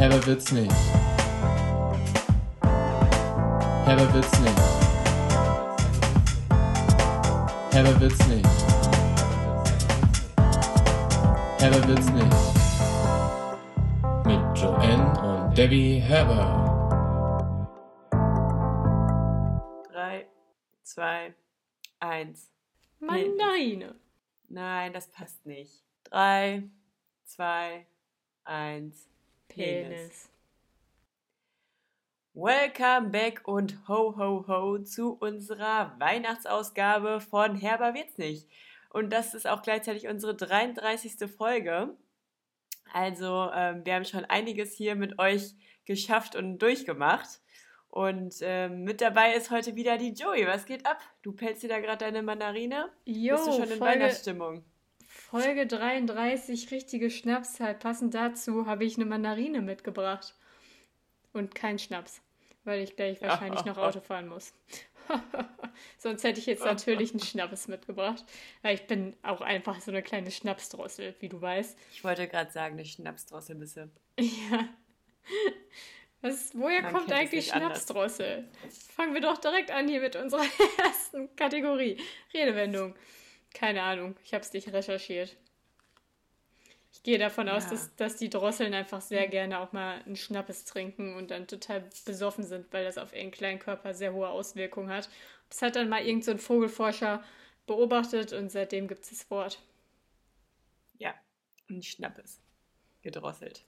Herber wird's nicht. Herber wird's nicht. Herber wird's nicht. Herber wird's nicht. Mit Joanne und Debbie Herber. Drei, zwei, eins. Mandarine. Nein, das passt nicht. Drei, zwei, eins. Penis. Welcome back und ho ho ho zu unserer Weihnachtsausgabe von Herber wird's nicht. Und das ist auch gleichzeitig unsere 33. Folge. Also ähm, wir haben schon einiges hier mit euch geschafft und durchgemacht. Und ähm, mit dabei ist heute wieder die Joey. Was geht ab? Du pelzt dir da gerade deine Mandarine? Jo, Bist du schon in Folge, Weihnachtsstimmung? Folge 33, richtige Schnapszeit. Passend dazu habe ich eine Mandarine mitgebracht. Und kein Schnaps, weil ich gleich wahrscheinlich noch Auto fahren muss. Sonst hätte ich jetzt natürlich einen Schnaps mitgebracht, weil ich bin auch einfach so eine kleine Schnapsdrossel, wie du weißt. Ich wollte gerade sagen, eine Schnapsdrossel du. Ja. Was, woher Man kommt eigentlich nicht anders. Schnapsdrossel? Fangen wir doch direkt an hier mit unserer ersten Kategorie. Redewendung. Keine Ahnung, ich habe es nicht recherchiert. Ich gehe davon aus, Ja. dass, dass die Drosseln einfach sehr gerne auch mal einen Schnappes trinken und dann total besoffen sind, weil das auf ihren kleinen Körper sehr hohe Auswirkungen hat. Das hat dann mal irgend so ein Vogelforscher beobachtet und seitdem gibt es das Wort. Ja, ein Schnappes. Gedrosselt.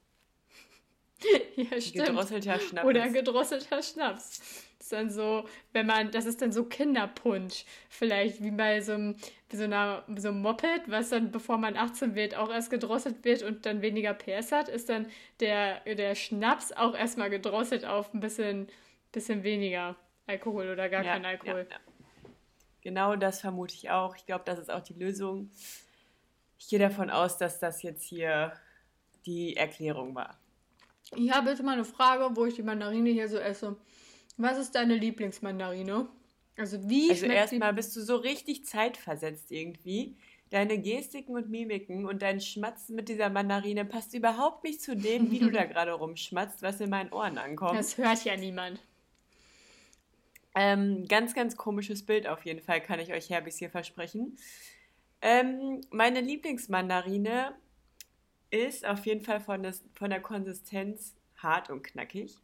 Ja, stimmt. Gedrosselter Schnappes. Oder gedrosselter Schnaps. Das ist dann so, wenn man, das ist dann so Kinderpunsch. Vielleicht wie bei so einem, so einer, so einem Moped, was dann, bevor man 18 wird, auch erst gedrosselt wird und dann weniger PS hat, ist dann der, der Schnaps auch erstmal gedrosselt auf ein bisschen, bisschen weniger Alkohol oder gar Ja, kein Alkohol. ja, ja. Genau das vermute ich auch. Ich glaube, das ist auch die Lösung. Ich gehe davon aus, dass das jetzt hier die Erklärung war. Ich habe jetzt mal eine Frage, wo ich die Mandarine hier so esse. Was ist deine Lieblingsmandarine? Also wie Also erstmal bist du so richtig zeitversetzt irgendwie. Deine Gestiken und Mimiken und dein Schmatzen mit dieser Mandarine passt überhaupt nicht zu dem, wie du da gerade rumschmatzt, was in meinen Ohren ankommt. Das hört ja niemand. Ähm, ganz, ganz komisches Bild auf jeden Fall, kann ich euch Herbis hier versprechen. Ähm, meine Lieblingsmandarine ist auf jeden Fall von, des, von der Konsistenz hart und knackig,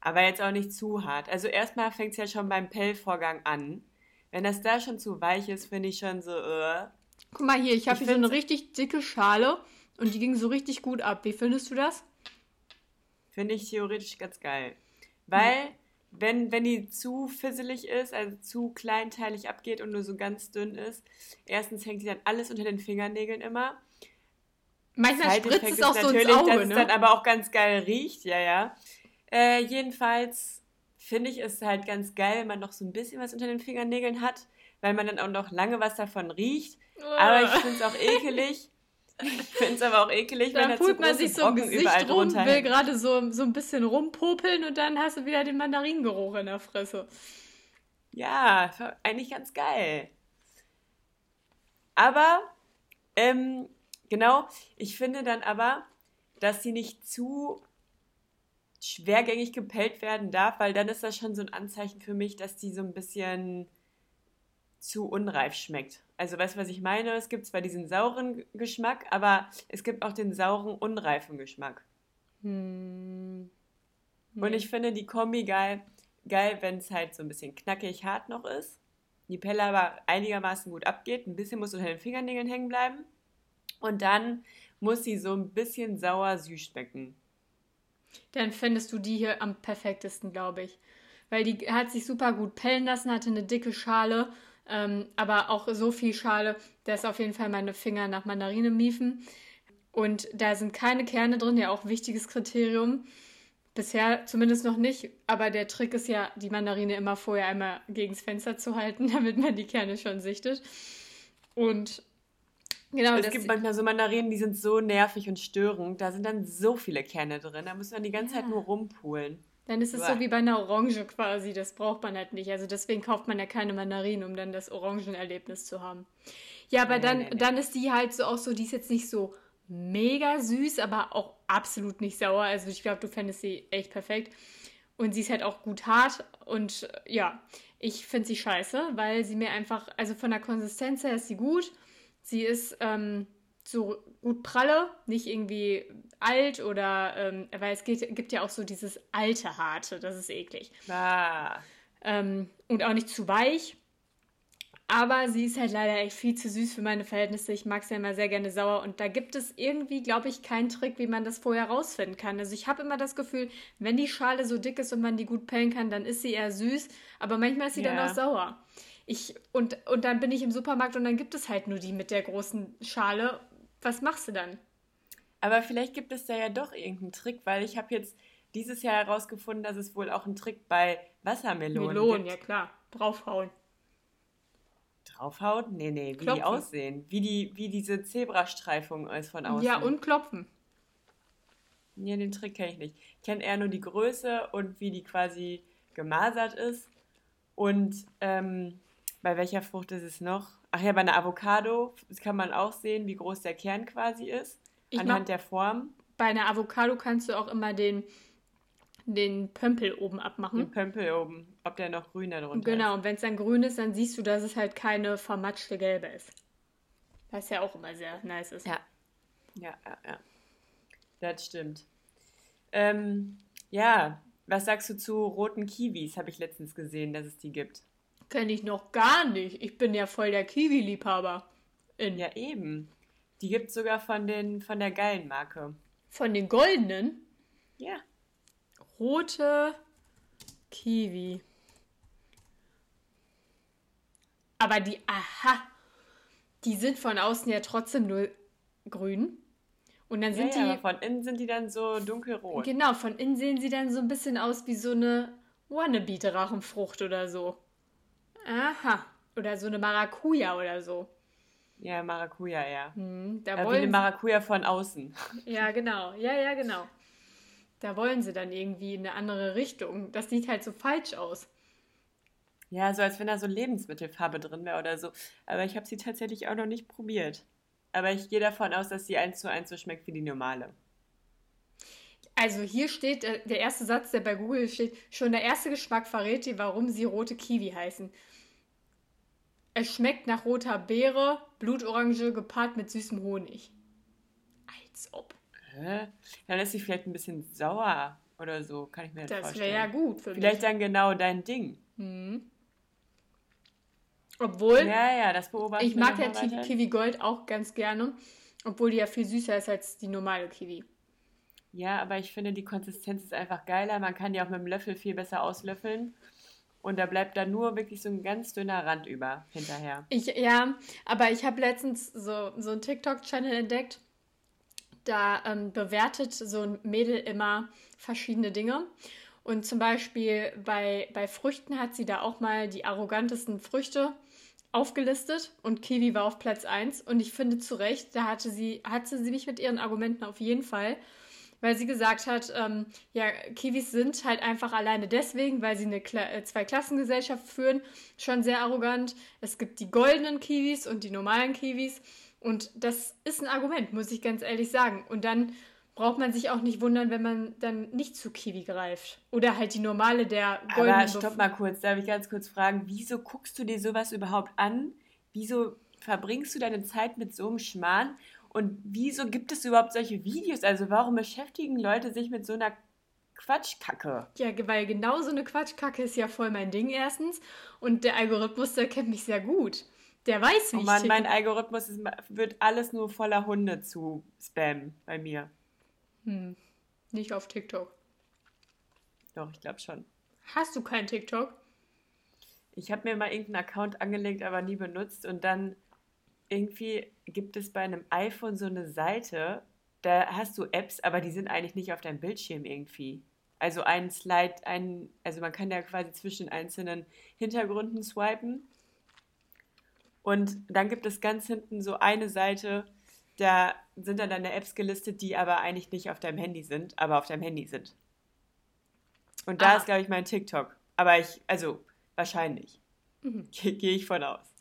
aber jetzt auch nicht zu hart. Also erstmal fängt es ja schon beim Pellvorgang an. Wenn das da schon zu weich ist, finde ich schon so, äh, Guck mal hier, ich habe hier so eine richtig dicke Schale und die ging so richtig gut ab. Wie findest du das? finde ich theoretisch ganz geil. Weil, wenn, wenn die zu fisselig ist, also zu kleinteilig abgeht und nur so ganz dünn ist, erstens hängt die dann alles unter den Fingernägeln immer. Manchmal spritzt es auch ist so ins natürlich, Auge, dass es dann ne? aber auch ganz geil riecht, ja, ja. Äh, jedenfalls finde ich es halt ganz geil, wenn man noch so ein bisschen was unter den Fingernägeln hat, weil man dann auch noch lange was davon riecht. Aber ich finde es auch ekelig. Ich finde es aber auch ekelig, wenn Dann da zu man sich so Brocken überall Gesicht rum, will gerade so, so ein bisschen rumpopeln und dann hast du wieder den Mandarinengeruch in der Fresse. Ja, eigentlich ganz geil. Aber, ähm, genau, ich finde dann aber, dass sie nicht zu schwergängig gepellt werden darf, weil dann ist das schon so ein Anzeichen für mich, dass die so ein bisschen zu unreif schmeckt. Also weißt du, was ich meine? Es gibt zwar diesen sauren Geschmack, aber es gibt auch den sauren, unreifen Geschmack. Hm. Und ich finde die Kombi geil, geil wenn es halt so ein bisschen knackig hart noch ist. Die Pelle aber einigermaßen gut abgeht. Ein bisschen muss unter den Fingernägeln hängen bleiben. Und dann muss sie so ein bisschen sauer-süß schmecken. Dann findest du die hier am perfektesten, glaube ich. Weil die hat sich super gut pellen lassen, hatte eine dicke Schale, ähm, aber auch so viel Schale, dass auf jeden Fall meine Finger nach Mandarine miefen. Und da sind keine Kerne drin, ja auch wichtiges Kriterium. Bisher zumindest noch nicht, aber der Trick ist ja, die Mandarine immer vorher einmal gegens Fenster zu halten, damit man die Kerne schon sichtet. Und genau, es das, gibt manchmal so Mandarinen, die sind so nervig und störend. Da sind dann so viele Kerne drin. Da muss man die ganze Zeit Ja. nur rumpulen. Dann ist es Uah. so wie bei einer Orange quasi. Das braucht man halt nicht. Also deswegen kauft man ja keine Mandarinen, um dann das Orangenerlebnis zu haben. Ja, aber Nee, dann, nee, nee. dann ist die halt so auch so, die ist jetzt nicht so mega süß, aber auch absolut nicht sauer. Also ich glaube, du fändest sie echt perfekt. Und sie ist halt auch gut hart. Und äh, ja, ich finde sie scheiße, weil sie mir einfach, also von der Konsistenz her ist sie gut. Sie ist ähm, so gut pralle, nicht irgendwie alt oder, ähm, weil es geht, gibt ja auch so dieses alte Harte, das ist eklig. Ah. Ähm, und auch nicht zu weich. Aber sie ist halt leider echt viel zu süß für meine Verhältnisse. Ich mag sie ja immer sehr gerne sauer. Und da gibt es irgendwie, glaube ich, keinen Trick, wie man das vorher rausfinden kann. Also ich habe immer das Gefühl, wenn die Schale so dick ist und man die gut pellen kann, dann ist sie eher süß. Aber manchmal ist sie Ja. dann auch sauer. Ich, und, und dann bin ich im Supermarkt und dann gibt es halt nur die mit der großen Schale. Was machst du dann? Aber vielleicht gibt es da ja doch irgendeinen Trick, weil ich habe jetzt dieses Jahr herausgefunden, dass es wohl auch einen Trick bei Wassermelonen Melonen, gibt. ja klar. Draufhauen. Draufhauen? Nee, nee, wie die Klopfen. aussehen. Wie, die, wie diese Zebrastreifung ist von außen. Ja, und klopfen. Ja, den Trick kenne ich nicht. Ich kenne eher nur die Größe und wie die quasi gemasert ist. Und ähm, bei welcher Frucht ist es noch? Ach ja, bei einer Avocado kann man auch sehen, wie groß der Kern quasi ist. Ich anhand der Form, Bei einer Avocado kannst du auch immer den, den Pömpel oben abmachen. den Pömpel oben, ob der noch grün darunter Genau, ist. und wenn es dann grün ist, dann siehst du, dass es halt keine vermatschte gelbe ist. Was ja auch immer sehr nice ist. Ja. Ja, ja, ja. Das stimmt. Ähm, ja, was sagst du zu roten Kiwis? Habe ich letztens gesehen, dass es die gibt. Kenne ich noch gar nicht. Ich bin ja voll der Kiwi-Liebhaber. In- Ja, eben. Die gibt es sogar von, den, von der geilen Marke. Von den goldenen, Ja. rote Kiwi. Aber die, aha, die sind von außen ja trotzdem nur grün. Und dann Ja, sind ja, die, aber von innen sind die dann so dunkelrot. Genau, von innen sehen sie dann so ein bisschen aus wie so eine Wannabe-Drachenfrucht oder so. Aha. Oder so eine Maracuja oder so. Ja, Maracuja, ja. Hm, da Äh, wie eine wollen Maracuja von außen. ja, genau. Ja, ja, genau. Da wollen sie dann irgendwie in eine andere Richtung. Das sieht halt so falsch aus. Ja, so als wenn da so Lebensmittelfarbe drin wäre oder so. Aber ich habe sie tatsächlich auch noch nicht probiert. Aber ich gehe davon aus, dass sie eins zu eins so schmeckt wie die normale. Also hier steht, äh, der erste Satz, der bei Google steht, schon der erste Geschmack verrät dir, warum sie rote Kiwi heißen. Es schmeckt nach roter Beere, Blutorange gepaart mit süßem Honig. Als ob. Hä? Dann ist sie vielleicht ein bisschen sauer oder so, kann ich mir das Das vorstellen. wäre ja gut für Vielleicht mich. dann genau dein Ding. Obwohl, Ja, ja, das beobachten ich wir mag ja. Kiwi Gold auch ganz gerne. Obwohl die ja viel süßer ist als die normale Kiwi. Ja, aber ich finde, die Konsistenz ist einfach geiler. Man kann die auch mit dem Löffel viel besser auslöffeln. Und da bleibt dann nur wirklich so ein ganz dünner Rand über hinterher. Ich, ja, aber ich habe letztens so, so einen TikTok-Channel entdeckt. Da ähm, bewertet so ein Mädel immer verschiedene Dinge. Und zum Beispiel bei, bei Früchten hat sie da auch mal die arrogantesten Früchte aufgelistet und Kiwi war auf Platz 1. Und ich finde zu Recht, da hatte sie, hatte sie mich mit ihren Argumenten auf jeden Fall. Weil sie gesagt hat, ähm, ja, Kiwis sind halt einfach alleine deswegen, weil sie eine Kla äh, Zweiklassengesellschaft führen, schon sehr arrogant. Es gibt die goldenen Kiwis und die normalen Kiwis. Und das ist ein Argument, muss ich ganz ehrlich sagen. Und dann braucht man sich auch nicht wundern, wenn man dann nicht zu Kiwi greift. Oder halt die normale der goldenen. Aber stopp mal kurz, darf ich ganz kurz fragen, wieso guckst du dir sowas überhaupt an? Wieso verbringst du deine Zeit mit so einem Schmarrn? Und wieso gibt es überhaupt solche Videos? Also warum beschäftigen Leute sich mit so einer Quatschkacke? Ja, weil genau so eine Quatschkacke ist ja voll mein Ding erstens. Und der Algorithmus, der kennt mich sehr gut. Der weiß, wie Oh ich Mann, ticke. mein Algorithmus ist, wird alles nur voller Hunde zu spammen bei mir. Nicht auf TikTok. Doch, ich glaube schon. Hast du kein TikTok? Ich habe mir mal irgendeinen Account angelegt, aber nie benutzt. Und dann irgendwie gibt es bei einem iPhone so eine Seite, da hast du Apps, aber die sind eigentlich nicht auf deinem Bildschirm irgendwie. Also ein Slide, ein, also man kann ja quasi zwischen einzelnen Hintergründen swipen. Und dann gibt es ganz hinten so eine Seite, da sind dann deine Apps gelistet, die aber eigentlich nicht auf deinem Handy sind, aber auf deinem Handy sind. Und da Ah. ist, glaube ich, mein TikTok. Aber ich, also wahrscheinlich. Ge- Gehe ich von aus.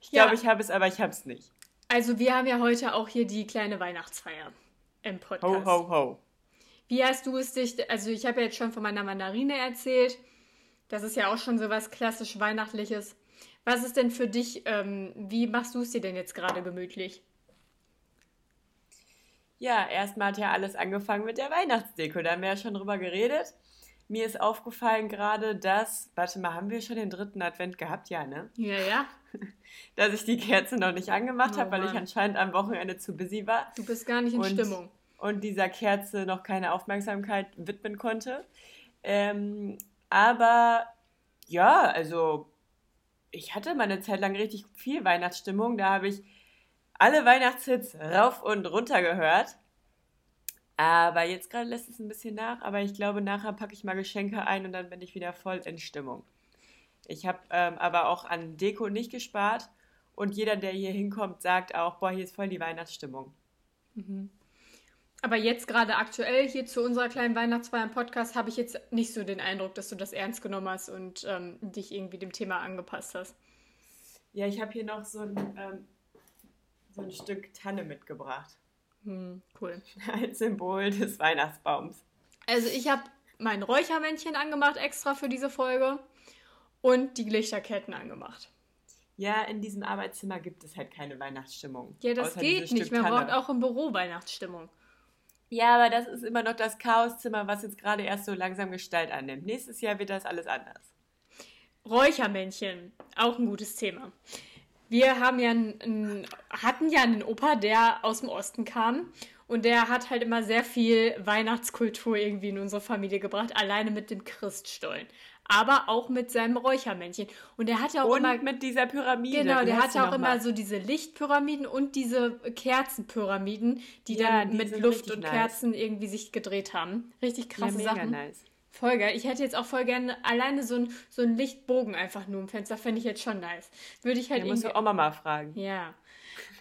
Ich Ja. glaube, ich habe es, aber ich habe es nicht. Also wir haben ja heute auch hier die kleine Weihnachtsfeier im Podcast. Ho, ho, ho. Wie hast du es dich, also ich habe ja jetzt schon von meiner Mandarine erzählt. Das ist ja auch schon so was klassisch Weihnachtliches. Was ist denn für dich, ähm, wie machst du es dir denn jetzt gerade gemütlich? Ja, erstmal hat ja alles angefangen mit der Weihnachtsdeko. Da haben wir ja schon drüber geredet. Mir ist aufgefallen gerade, dass, warte mal, haben wir schon den dritten Advent gehabt? Ja, ne? Ja, ja. Dass ich die Kerze noch nicht angemacht Oh habe, weil ich Mann. anscheinend am Wochenende zu busy war Du bist gar nicht in Und- Stimmung. und dieser Kerze noch keine Aufmerksamkeit widmen konnte. Ähm, aber ja, also ich hatte mal eine Zeit lang richtig viel Weihnachtsstimmung. Da habe ich alle Weihnachtshits rauf und runter gehört. Aber jetzt gerade lässt es ein bisschen nach. Aber ich glaube, nachher packe ich mal Geschenke ein und dann bin ich wieder voll in Stimmung. Ich habe ähm, aber auch an Deko nicht gespart. Und jeder, der hier hinkommt, sagt auch, boah, hier ist voll die Weihnachtsstimmung. Aber jetzt gerade aktuell hier zu unserer kleinen Weihnachtsfeier im Podcast habe ich jetzt nicht so den Eindruck, dass du das ernst genommen hast und ähm, dich irgendwie dem Thema angepasst hast. Ja, ich habe hier noch so ein, ähm, so ein Stück Tanne mitgebracht. Hm, cool. Als Symbol des Weihnachtsbaums. Also ich habe mein Räuchermännchen angemacht extra für diese Folge und die Lichterketten angemacht. Ja, in diesem Arbeitszimmer gibt es halt keine Weihnachtsstimmung. Ja, das geht nicht. Man braucht auch im Büro Weihnachtsstimmung. Ja, aber das ist immer noch das Chaoszimmer, was jetzt gerade erst so langsam Gestalt annimmt. Nächstes Jahr wird das alles anders. Räuchermännchen, auch ein gutes Thema. Wir haben ja einen, hatten ja einen Opa, der aus dem Osten kam und der hat halt immer sehr viel Weihnachtskultur irgendwie in unsere Familie gebracht, alleine mit dem Christstollen, aber auch mit seinem Räuchermännchen. Und der hatte auch Und immer mit dieser Pyramide. Genau, der hatte auch immer so diese Lichtpyramiden und diese Kerzenpyramiden, die Ja, dann die mit Luft und nice. Kerzen irgendwie sich gedreht haben. Richtig ja, krasse mega Sachen. nice. Voll geil. Ich hätte jetzt auch voll gerne alleine so ein, so ein Lichtbogen einfach nur im Fenster. Fände ich jetzt schon nice. Würde ich halt Da musst irgendwie. du Oma mal fragen. Ja.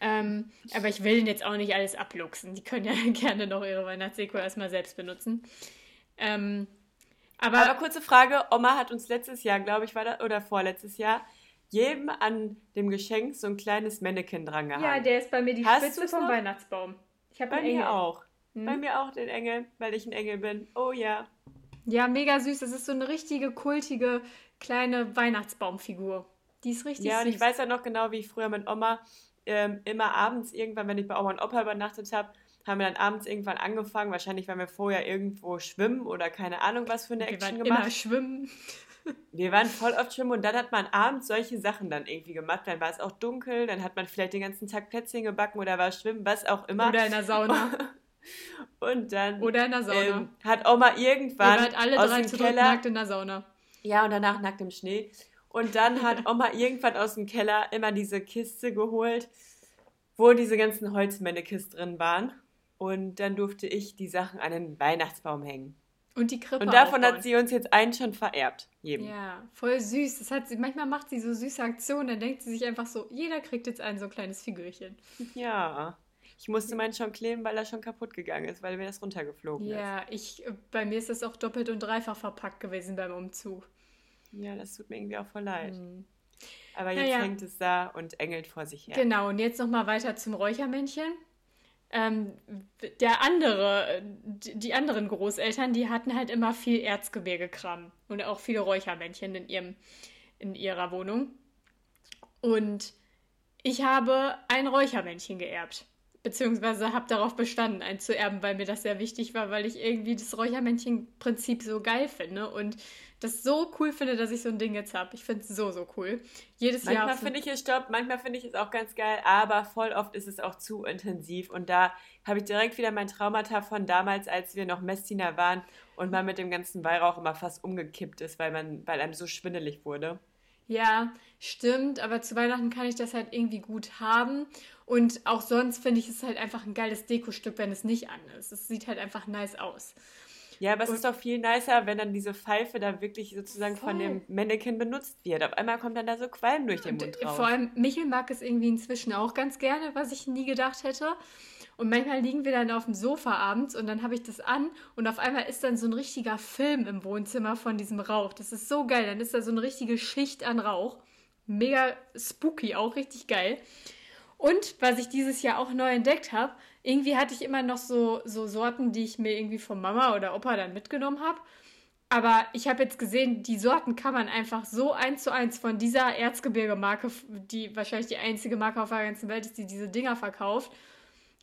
Ähm, aber ich will jetzt auch nicht alles abluchsen. Die können ja gerne noch ihre Weihnachtsdeko erstmal selbst benutzen. Ähm, aber, Aber kurze Frage, Oma hat uns letztes Jahr, glaube ich, war das, oder vorletztes Jahr, jedem an dem Geschenk so ein kleines Mannequin dran gehangen. ja, der ist bei mir die Hast Spitze vom noch? Weihnachtsbaum. Ich habe Bei einen Engel. mir auch. Hm? Bei mir auch den Engel, weil ich ein Engel bin. Oh ja. Ja, mega süß. Das ist so eine richtige, kultige, kleine Weihnachtsbaumfigur. Die ist richtig Ja, und süß. ich weiß ja noch genau, wie ich früher mit Oma ähm, immer abends irgendwann, wenn ich bei Oma und Opa übernachtet habe, haben wir dann abends irgendwann angefangen. Wahrscheinlich, weil wir vorher irgendwo schwimmen oder keine Ahnung was für eine Wir Action waren gemacht. immer schwimmen. Wir waren voll oft schwimmen und dann hat man abends solche Sachen dann irgendwie gemacht. Dann war es auch dunkel, dann hat man vielleicht den ganzen Tag Plätzchen gebacken oder war schwimmen, was auch immer. Oder in der Sauna. und dann Oder in der Sauna. ähm, hat Oma irgendwann waren alle aus drei dem zu Keller nackt in der Sauna. Ja, und danach nackt im Schnee. Und dann hat Oma irgendwann aus dem Keller immer diese Kiste geholt, wo diese ganzen Holzmännekisten drin waren. Und dann durfte ich die Sachen an den Weihnachtsbaum hängen. Und die Krippe Und davon aufbauen. hat sie uns jetzt einen schon vererbt. Jedem. Ja, voll süß. Das hat sie, manchmal macht sie so süße Aktionen, dann denkt sie sich einfach so, jeder kriegt jetzt ein so kleines Figürchen. Ja. Ich musste meinen schon kleben, weil er schon kaputt gegangen ist, weil mir das runtergeflogen Ja, ich, äh, bei mir ist das auch doppelt und dreifach verpackt gewesen beim Umzug. ist. Ja, das tut mir irgendwie auch voll leid. Mhm. Aber jetzt Naja. hängt es da und engelt vor sich her. Genau, und jetzt nochmal weiter zum Räuchermännchen. Ähm, der andere, die die anderen Großeltern, die hatten halt immer viel Erzgebirgekram und auch viele Räuchermännchen in ihrem, in ihrer Wohnung. Und ich habe ein Räuchermännchen geerbt. Beziehungsweise habe darauf bestanden, ein zu erben, weil mir das sehr wichtig war, weil ich irgendwie das Räuchermännchen-Prinzip so geil finde und das so cool finde, dass ich so ein Ding jetzt habe. Ich finde es so, so cool. Jedes Jahr. Manchmal finde ich es stopp, manchmal finde ich es auch ganz geil, aber voll oft ist es auch zu intensiv. Und da habe ich direkt wieder mein Traumata von damals, als wir noch Messdiener waren und man mit dem ganzen Weihrauch immer fast umgekippt ist, weil, man, weil einem so schwindelig wurde. Ja, stimmt, aber zu Weihnachten kann ich das halt irgendwie gut haben. Und auch sonst finde ich es halt einfach ein geiles Dekostück, wenn es nicht an ist. Es sieht halt einfach nice aus. Ja, aber es Und- ist doch viel nicer, wenn dann diese Pfeife da wirklich sozusagen von Voll. dem Mannequin benutzt wird. Auf einmal kommt dann da so Qualm durch den Und Mund raus. vor allem Michel mag es irgendwie inzwischen auch ganz gerne, was ich nie gedacht hätte. Und manchmal liegen wir dann auf dem Sofa abends und dann habe ich das an und auf einmal ist dann so ein richtiger Film im Wohnzimmer von diesem Rauch. Das ist so geil. Dann ist da so eine richtige Schicht an Rauch. Mega spooky, auch richtig geil. Und was ich dieses Jahr auch neu entdeckt habe, irgendwie hatte ich immer noch so, so Sorten, die ich mir irgendwie von Mama oder Opa dann mitgenommen habe. Aber ich habe jetzt gesehen, die Sorten kann man einfach so eins zu eins von dieser Erzgebirge-Marke, die wahrscheinlich die einzige Marke auf der ganzen Welt ist, die diese Dinger verkauft,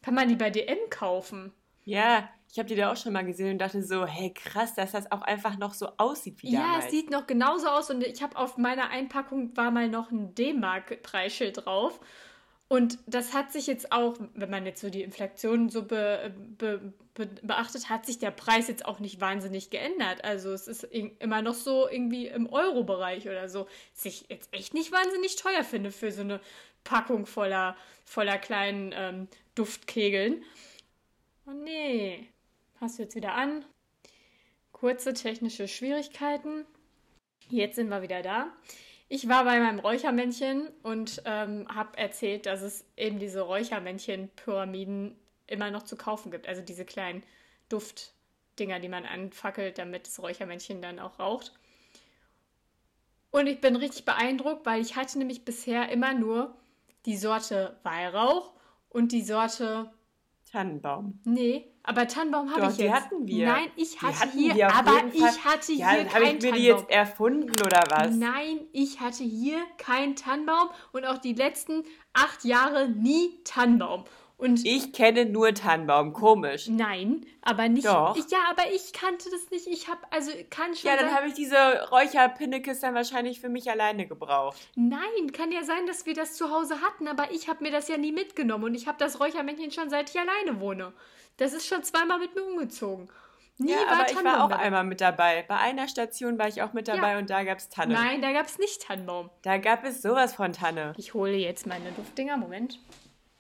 kann man die bei DM kaufen. Ja, ich habe die da auch schon mal gesehen und dachte so, hey krass, dass das auch einfach noch so aussieht wie Ja, damals. es sieht noch genauso aus und ich habe auf meiner Einpackung war mal noch ein D-Mark-Preisschild drauf. Und das hat sich jetzt auch, wenn man jetzt so die Inflation so be, be, be, beachtet, hat sich der Preis jetzt auch nicht wahnsinnig geändert. Also es ist immer noch so irgendwie im Euro-Bereich oder so. Was ich jetzt echt nicht wahnsinnig teuer finde für so eine Packung voller, voller kleinen ähm, Duftkegeln. Oh nee. Hast du jetzt wieder an? Kurze technische Schwierigkeiten. Jetzt sind wir wieder da. Ich war bei meinem Räuchermännchen und ähm, habe erzählt, dass es eben diese Räuchermännchen-Pyramiden immer noch zu kaufen gibt. Also diese kleinen Duftdinger, die man anfackelt, damit das Räuchermännchen dann auch raucht. Und ich bin richtig beeindruckt, weil ich hatte nämlich bisher immer nur die Sorte Weihrauch und die Sorte Tannenbaum. Nee, aber Tannenbaum habe ich die jetzt. hatten wir. Nein, ich Die hatte hier, aber ich hatte Ja, hier dann habe keinen ich mir die Tannenbaum. jetzt erfunden oder was? Nein, ich hatte hier keinen Tannenbaum und auch die letzten acht Jahre nie Tannenbaum. Und Ich kenne nur Tannenbaum, komisch. nein, aber nicht. Doch. Ich, ja, aber ich kannte das nicht. Ich habe, also kann schon Ja, dann habe ich diese Räucherpinnekes dann wahrscheinlich für mich alleine gebraucht. Nein, kann ja sein, dass wir das zu Hause hatten, aber ich habe mir das ja nie mitgenommen und ich habe das Räuchermännchen schon seit ich alleine wohne. Das ist schon zweimal mit mir umgezogen. Nie ja, war aber ich war auch einmal mit dabei. Bei einer Station war ich auch mit dabei Ja. und da gab es Tanne. Nein, da gab es nicht Tannenbaum. Da gab es sowas von Tanne. Ich hole jetzt meine Duftdinger. Moment.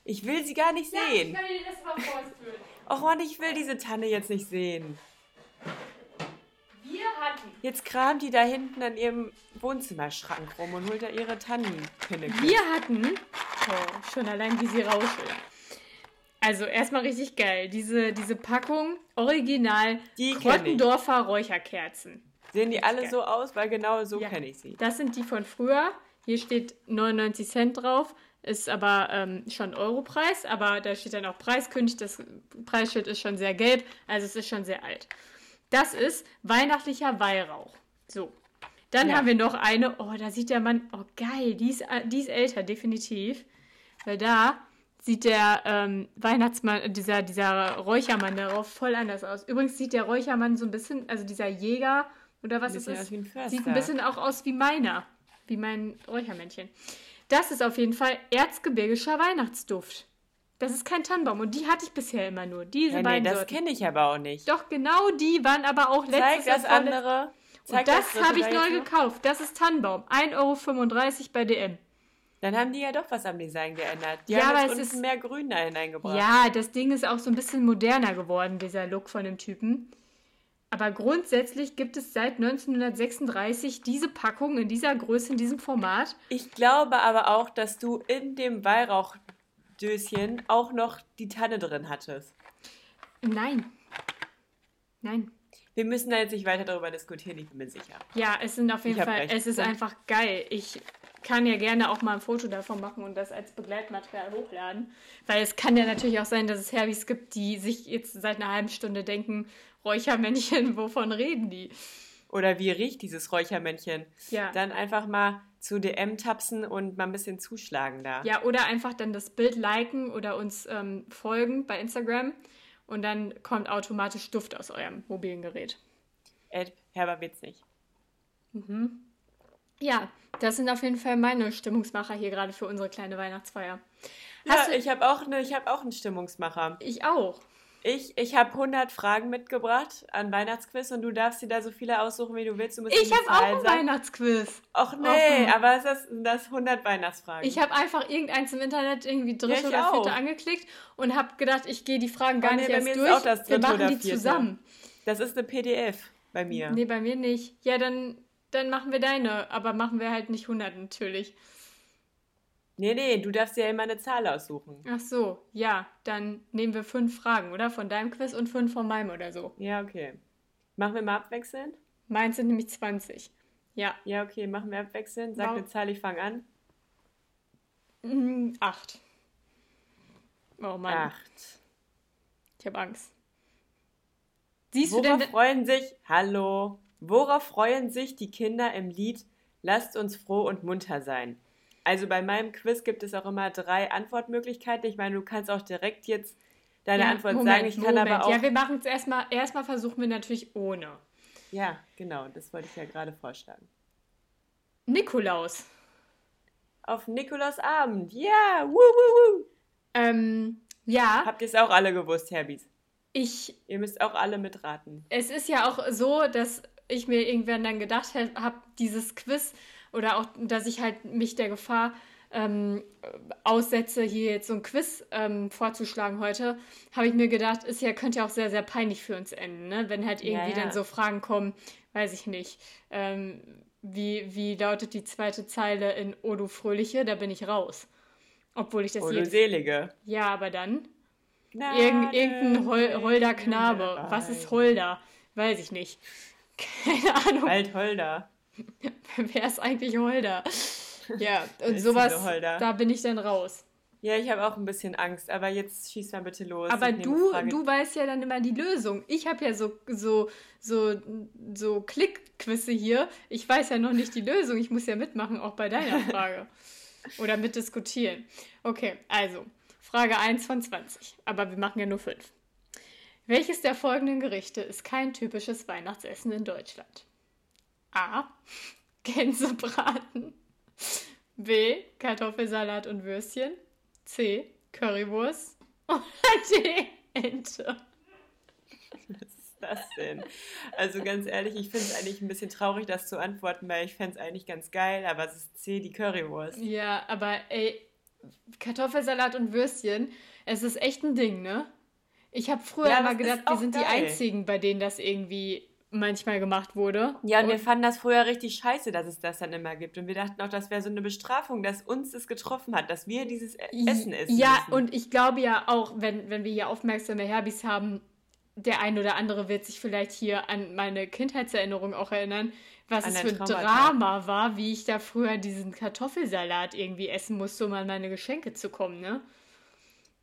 Ich will sie gar nicht sehen. kann dir das mal vorführen. Och Mann, ich will diese Tanne jetzt nicht sehen. Wir hatten. Jetzt kramt die da hinten an ihrem Wohnzimmerschrank rum und holt da ihre Tannenpinnekes. Wir hatten. Oh, schon allein wie sie rauschen. Also erstmal richtig geil. Diese, diese Packung Original Die ich. Krottendorfer Räucherkerzen. Sehen die alle geil. so aus? Weil genau so Ja. kenne ich sie. Das sind die von früher. Hier steht 99 Cent drauf. Ist aber ähm, schon Europreis, aber da steht dann auch Preiskündig. Das Preisschild ist schon sehr gelb, also es ist schon sehr alt. Das ist weihnachtlicher Weihrauch. So. Dann Ja. haben wir noch eine. Oh, da sieht der Mann. Oh, geil. Die ist, die ist älter, definitiv. Weil da sieht der ähm, Weihnachtsmann, dieser, dieser Räuchermann darauf voll anders aus. Übrigens sieht der Räuchermann so ein bisschen, also dieser Jäger oder was es ist, ein Förster. sieht ein bisschen auch aus wie meiner. Wie mein Räuchermännchen. Das ist auf jeden Fall erzgebirgischer Weihnachtsduft. Das ist kein Tannenbaum und die hatte ich bisher immer nur. Diese Ja, nee, beiden das Sorten. kenne ich aber auch nicht. Doch, genau die waren aber auch Zeig letztes das Jahr vorletzt- andere. Zeig Und das dritte habe ich neu gekauft. Das ist Tannenbaum. 1,35 Euro bei DM. Dann haben die ja doch was am Design geändert. Die Ja, haben aber es ist- mehr Grün da hineingebracht. Ja, das Ding ist auch so ein bisschen moderner geworden, dieser Look von dem Typen. Aber grundsätzlich gibt es seit 1936 diese Packung in dieser Größe, in diesem Format. Ich glaube aber auch, dass du in dem Weihrauchdöschen auch noch die Tanne drin hattest. Nein. Nein. Wir müssen da jetzt nicht weiter darüber diskutieren, ich bin mir sicher. Ja, es sind auf jeden Fall, recht. es ist einfach geil. Ich kann ja gerne auch mal ein Foto davon machen und das als Begleitmaterial hochladen. Weil es kann ja natürlich auch sein, dass es Herbys gibt, die sich jetzt seit einer halben Stunde denken, Räuchermännchen, wovon reden die? Oder wie riecht dieses Räuchermännchen? Ja. Dann einfach mal zu DM tapsen und mal ein bisschen zuschlagen da. Ja, oder einfach dann das Bild liken oder uns ähm, folgen bei Instagram und dann kommt automatisch Duft aus eurem mobilen Gerät. Ed Herber wird's nicht. Ja, das sind auf jeden Fall meine Stimmungsmacher hier gerade für unsere kleine Weihnachtsfeier. Ja, Hast du- ich habe auch, ne, ich hab auch einen Stimmungsmacher. Ich auch. Ich, ich habe 100 Fragen mitgebracht an Weihnachtsquiz und du darfst dir da so viele aussuchen, wie du willst. Du musst Ich habe auch ein sagen. Weihnachtsquiz. Och nee, offen. aber es ist das 100 Weihnachtsfragen. Ich habe einfach irgendeins im Internet irgendwie dritte Ja, oder vierte auch. angeklickt und habe gedacht, ich gehe die Fragen gar Oh, nee, nicht erst durch. auch das Wir machen die vierte. zusammen. das ist eine PDF bei mir. Nee, bei mir nicht. Ja, dann, dann machen wir deine, aber machen wir halt nicht 100 natürlich. Nee, nee, du darfst ja immer eine Zahl aussuchen. Ach so, ja, dann nehmen wir fünf Fragen, oder? Von deinem Quiz und fünf von meinem oder so. Ja, okay. Machen wir mal abwechselnd? Meins sind nämlich 20. Ja, Ja, okay, machen wir abwechselnd. Sag Warum- eine Zahl, ich fange an. mm, acht. Oh Mann, acht. ich habe Angst. Siehst Worauf du denn. freuen sich, hallo, worauf freuen sich die Kinder im Lied Lasst uns froh und munter sein? Also bei meinem Quiz gibt es auch immer drei Antwortmöglichkeiten. Ich meine, du kannst auch direkt jetzt deine Ja, Antwort Moment, sagen. Ich kann Moment. aber auch. Ja, wir machen es erstmal. Erstmal versuchen wir natürlich ohne. Ja, genau, das wollte ich ja gerade vorschlagen. Nikolaus. Auf Nikolausabend. Ja, wuh, wuh, wuh. Ähm, ja, Habt ihr es auch alle gewusst, Herbies? ich. Ihr müsst auch alle mitraten. Es ist ja auch so, dass ich mir irgendwann dann gedacht habe, dieses Quiz oder auch, dass ich halt mich der Gefahr ähm, aussetze, hier jetzt so ein Quiz ähm, vorzuschlagen heute, habe ich mir gedacht, ist ja, könnte ja auch sehr, sehr peinlich für uns enden, ne? Wenn halt irgendwie Ja, ja. dann so Fragen kommen, weiß ich nicht, ähm, wie, wie lautet die zweite Zeile in O du Fröhliche, da bin ich raus. Obwohl ich das Oh, du. Selige. Ja, aber dann. Irgend, irgendein Hol Holder Knabe. Was ist. Holder? Weiß ich nicht. Keine Ahnung. Altholder. Wer ist eigentlich Holder? Ja, und sowas, Holder? da bin ich dann raus. Ja, ich habe auch ein bisschen Angst, aber jetzt schieß mal bitte los. Aber du, du weißt ja dann immer die Lösung. Ich habe ja so, so, so, so Klickquizze hier. Ich weiß ja noch nicht die Lösung. Ich muss ja mitmachen, auch bei deiner Frage. Oder mitdiskutieren. Okay, also, Frage 1 von 20. Aber wir machen ja nur 5. Welches der folgenden Gerichte ist kein typisches Weihnachtsessen in Deutschland? A. Gänsebraten. B. Kartoffelsalat und Würstchen. C. Currywurst. Oder D. Ente. Was ist das denn? Also ganz ehrlich, ich finde es eigentlich ein bisschen traurig, das zu antworten, weil ich fände es eigentlich ganz geil, aber es ist C, die Currywurst. Ja, aber ey, Kartoffelsalat und Würstchen, es ist echt ein Ding, ne? Ich habe früher Ja, immer gedacht, wir sind die geil. Einzigen, bei denen das irgendwie manchmal gemacht wurde. Ja, und wir fanden das früher richtig scheiße, dass es das dann immer gibt. Und wir dachten auch, das wäre so eine Bestrafung, dass uns das getroffen hat, dass wir dieses E- Essen essen Ja, müssen. und ich glaube ja auch, wenn, wenn wir hier aufmerksame Herbis haben, der ein oder andere wird sich vielleicht hier an meine Kindheitserinnerung auch erinnern, was An es für ein. Drama war, wie ich da früher diesen Kartoffelsalat irgendwie essen musste, um an meine Geschenke zu kommen, ne?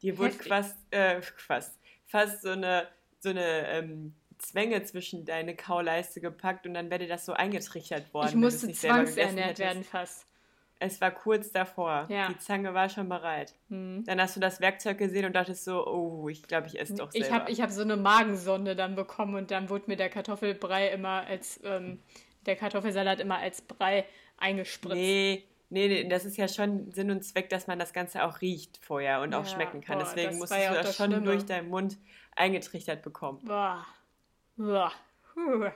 Dir wurde heftig. fast, äh, fast, fast so eine, so eine ähm, Zwänge zwischen deine Kauleiste gepackt und dann wäre dir das so eingetrichtert worden. Ich musste zwangsernährt werden fast. Es war kurz davor. Ja. Die Zange war schon bereit. Hm. Dann hast du das Werkzeug gesehen und dachtest so, oh, ich glaube, ich esse doch selber. Ich habe ich hab so eine Magensonde dann bekommen und dann wurde mir der Kartoffelbrei immer als, ähm, der Kartoffelsalat immer als Brei eingespritzt. nee, nee, nee, das ist ja schon Sinn und Zweck, dass man das Ganze auch riecht vorher und auch Ja, schmecken kann. boah, Deswegen ja du auch das schon Schlimme. durch deinen Mund eingetrichtert bekommen. Boah. Boah. Puh.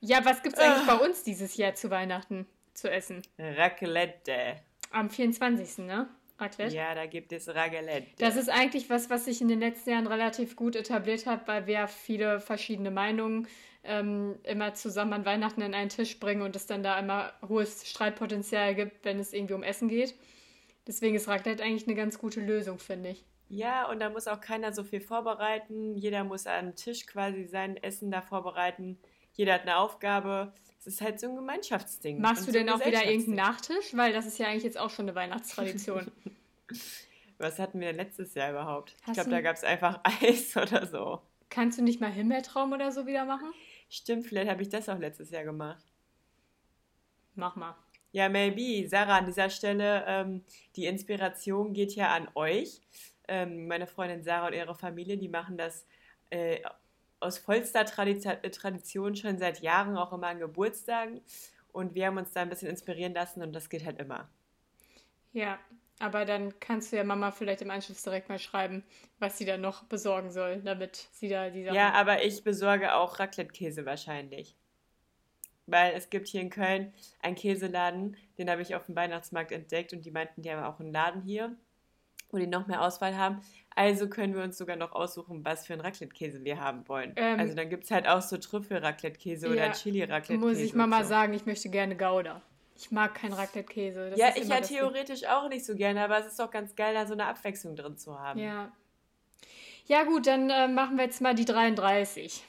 Ja, was gibt's eigentlich Ah. bei uns dieses Jahr zu Weihnachten zu essen? Raclette. Am 24. ne? Raclette? Ja, da gibt es Raclette. Das ist eigentlich was, was sich in den letzten Jahren relativ gut etabliert hat, weil wir ja viele verschiedene Meinungen ähm, immer zusammen an Weihnachten an einen Tisch bringen und es dann da immer hohes Streitpotenzial gibt, wenn es irgendwie um Essen geht. Deswegen ist Raclette eigentlich eine ganz gute Lösung, finde ich. Ja, und da muss auch keiner so viel vorbereiten. Jeder muss am Tisch quasi sein Essen da vorbereiten. Jeder hat eine Aufgabe. Es ist halt so ein Gemeinschaftsding. Machst du so denn auch wieder irgendeinen. Nachtisch? Weil das ist ja eigentlich jetzt auch schon eine Weihnachtstradition. Was hatten wir letztes Jahr überhaupt? ich Hast glaube, du- da gab es einfach Eis oder so. Kannst du nicht mal Himbeertraum oder so wieder machen? Stimmt, vielleicht habe ich das auch letztes Jahr gemacht. Mach mal. Ja, maybe. Sarah, an dieser Stelle, ähm, die Inspiration geht ja an euch. Ähm, meine Freundin Sarah und ihre Familie, die machen das äh, aus vollster Tradition, Tradition schon seit Jahren, auch immer an Geburtstagen. Und wir haben uns da ein bisschen inspirieren lassen und das geht halt immer. Ja, aber dann kannst du ja Mama vielleicht im Anschluss direkt mal schreiben, was sie dann noch besorgen soll, damit sie da die Sachen. Ja, aber ich besorge auch Raclette-Käse wahrscheinlich. Weil es gibt hier in Köln einen Käseladen, den habe ich auf dem Weihnachtsmarkt entdeckt und die meinten, die haben auch einen Laden hier, wo die noch mehr Auswahl haben. Also können wir uns sogar noch aussuchen, was für einen Raclette-Käse wir haben wollen. Ähm, also dann gibt es halt auch so Trüffel-Raclette-Käse oder Ja, Chili-Raclette-Käse. Muss ich Mama so. sagen, ich möchte gerne Gouda. Ich mag keinen Raclette-Käse. Ja, ist ich ja Ding. theoretisch auch nicht so gerne, aber es ist doch ganz geil, da so eine Abwechslung drin zu haben. Ja. Ja, gut, dann äh, machen wir jetzt mal die 33.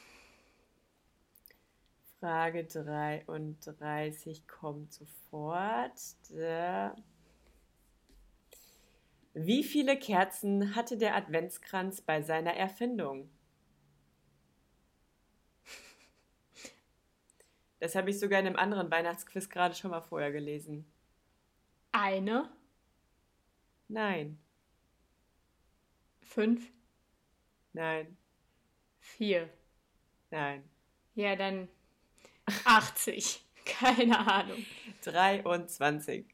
Frage 33 kommt sofort. Da. Wie viele Kerzen hatte der Adventskranz bei seiner Erfindung? Das habe ich sogar in einem anderen Weihnachtsquiz gerade schon mal vorher gelesen. Eine? Nein. Fünf? Nein. Vier? Nein. Ja, dann 80. Keine Ahnung. 23.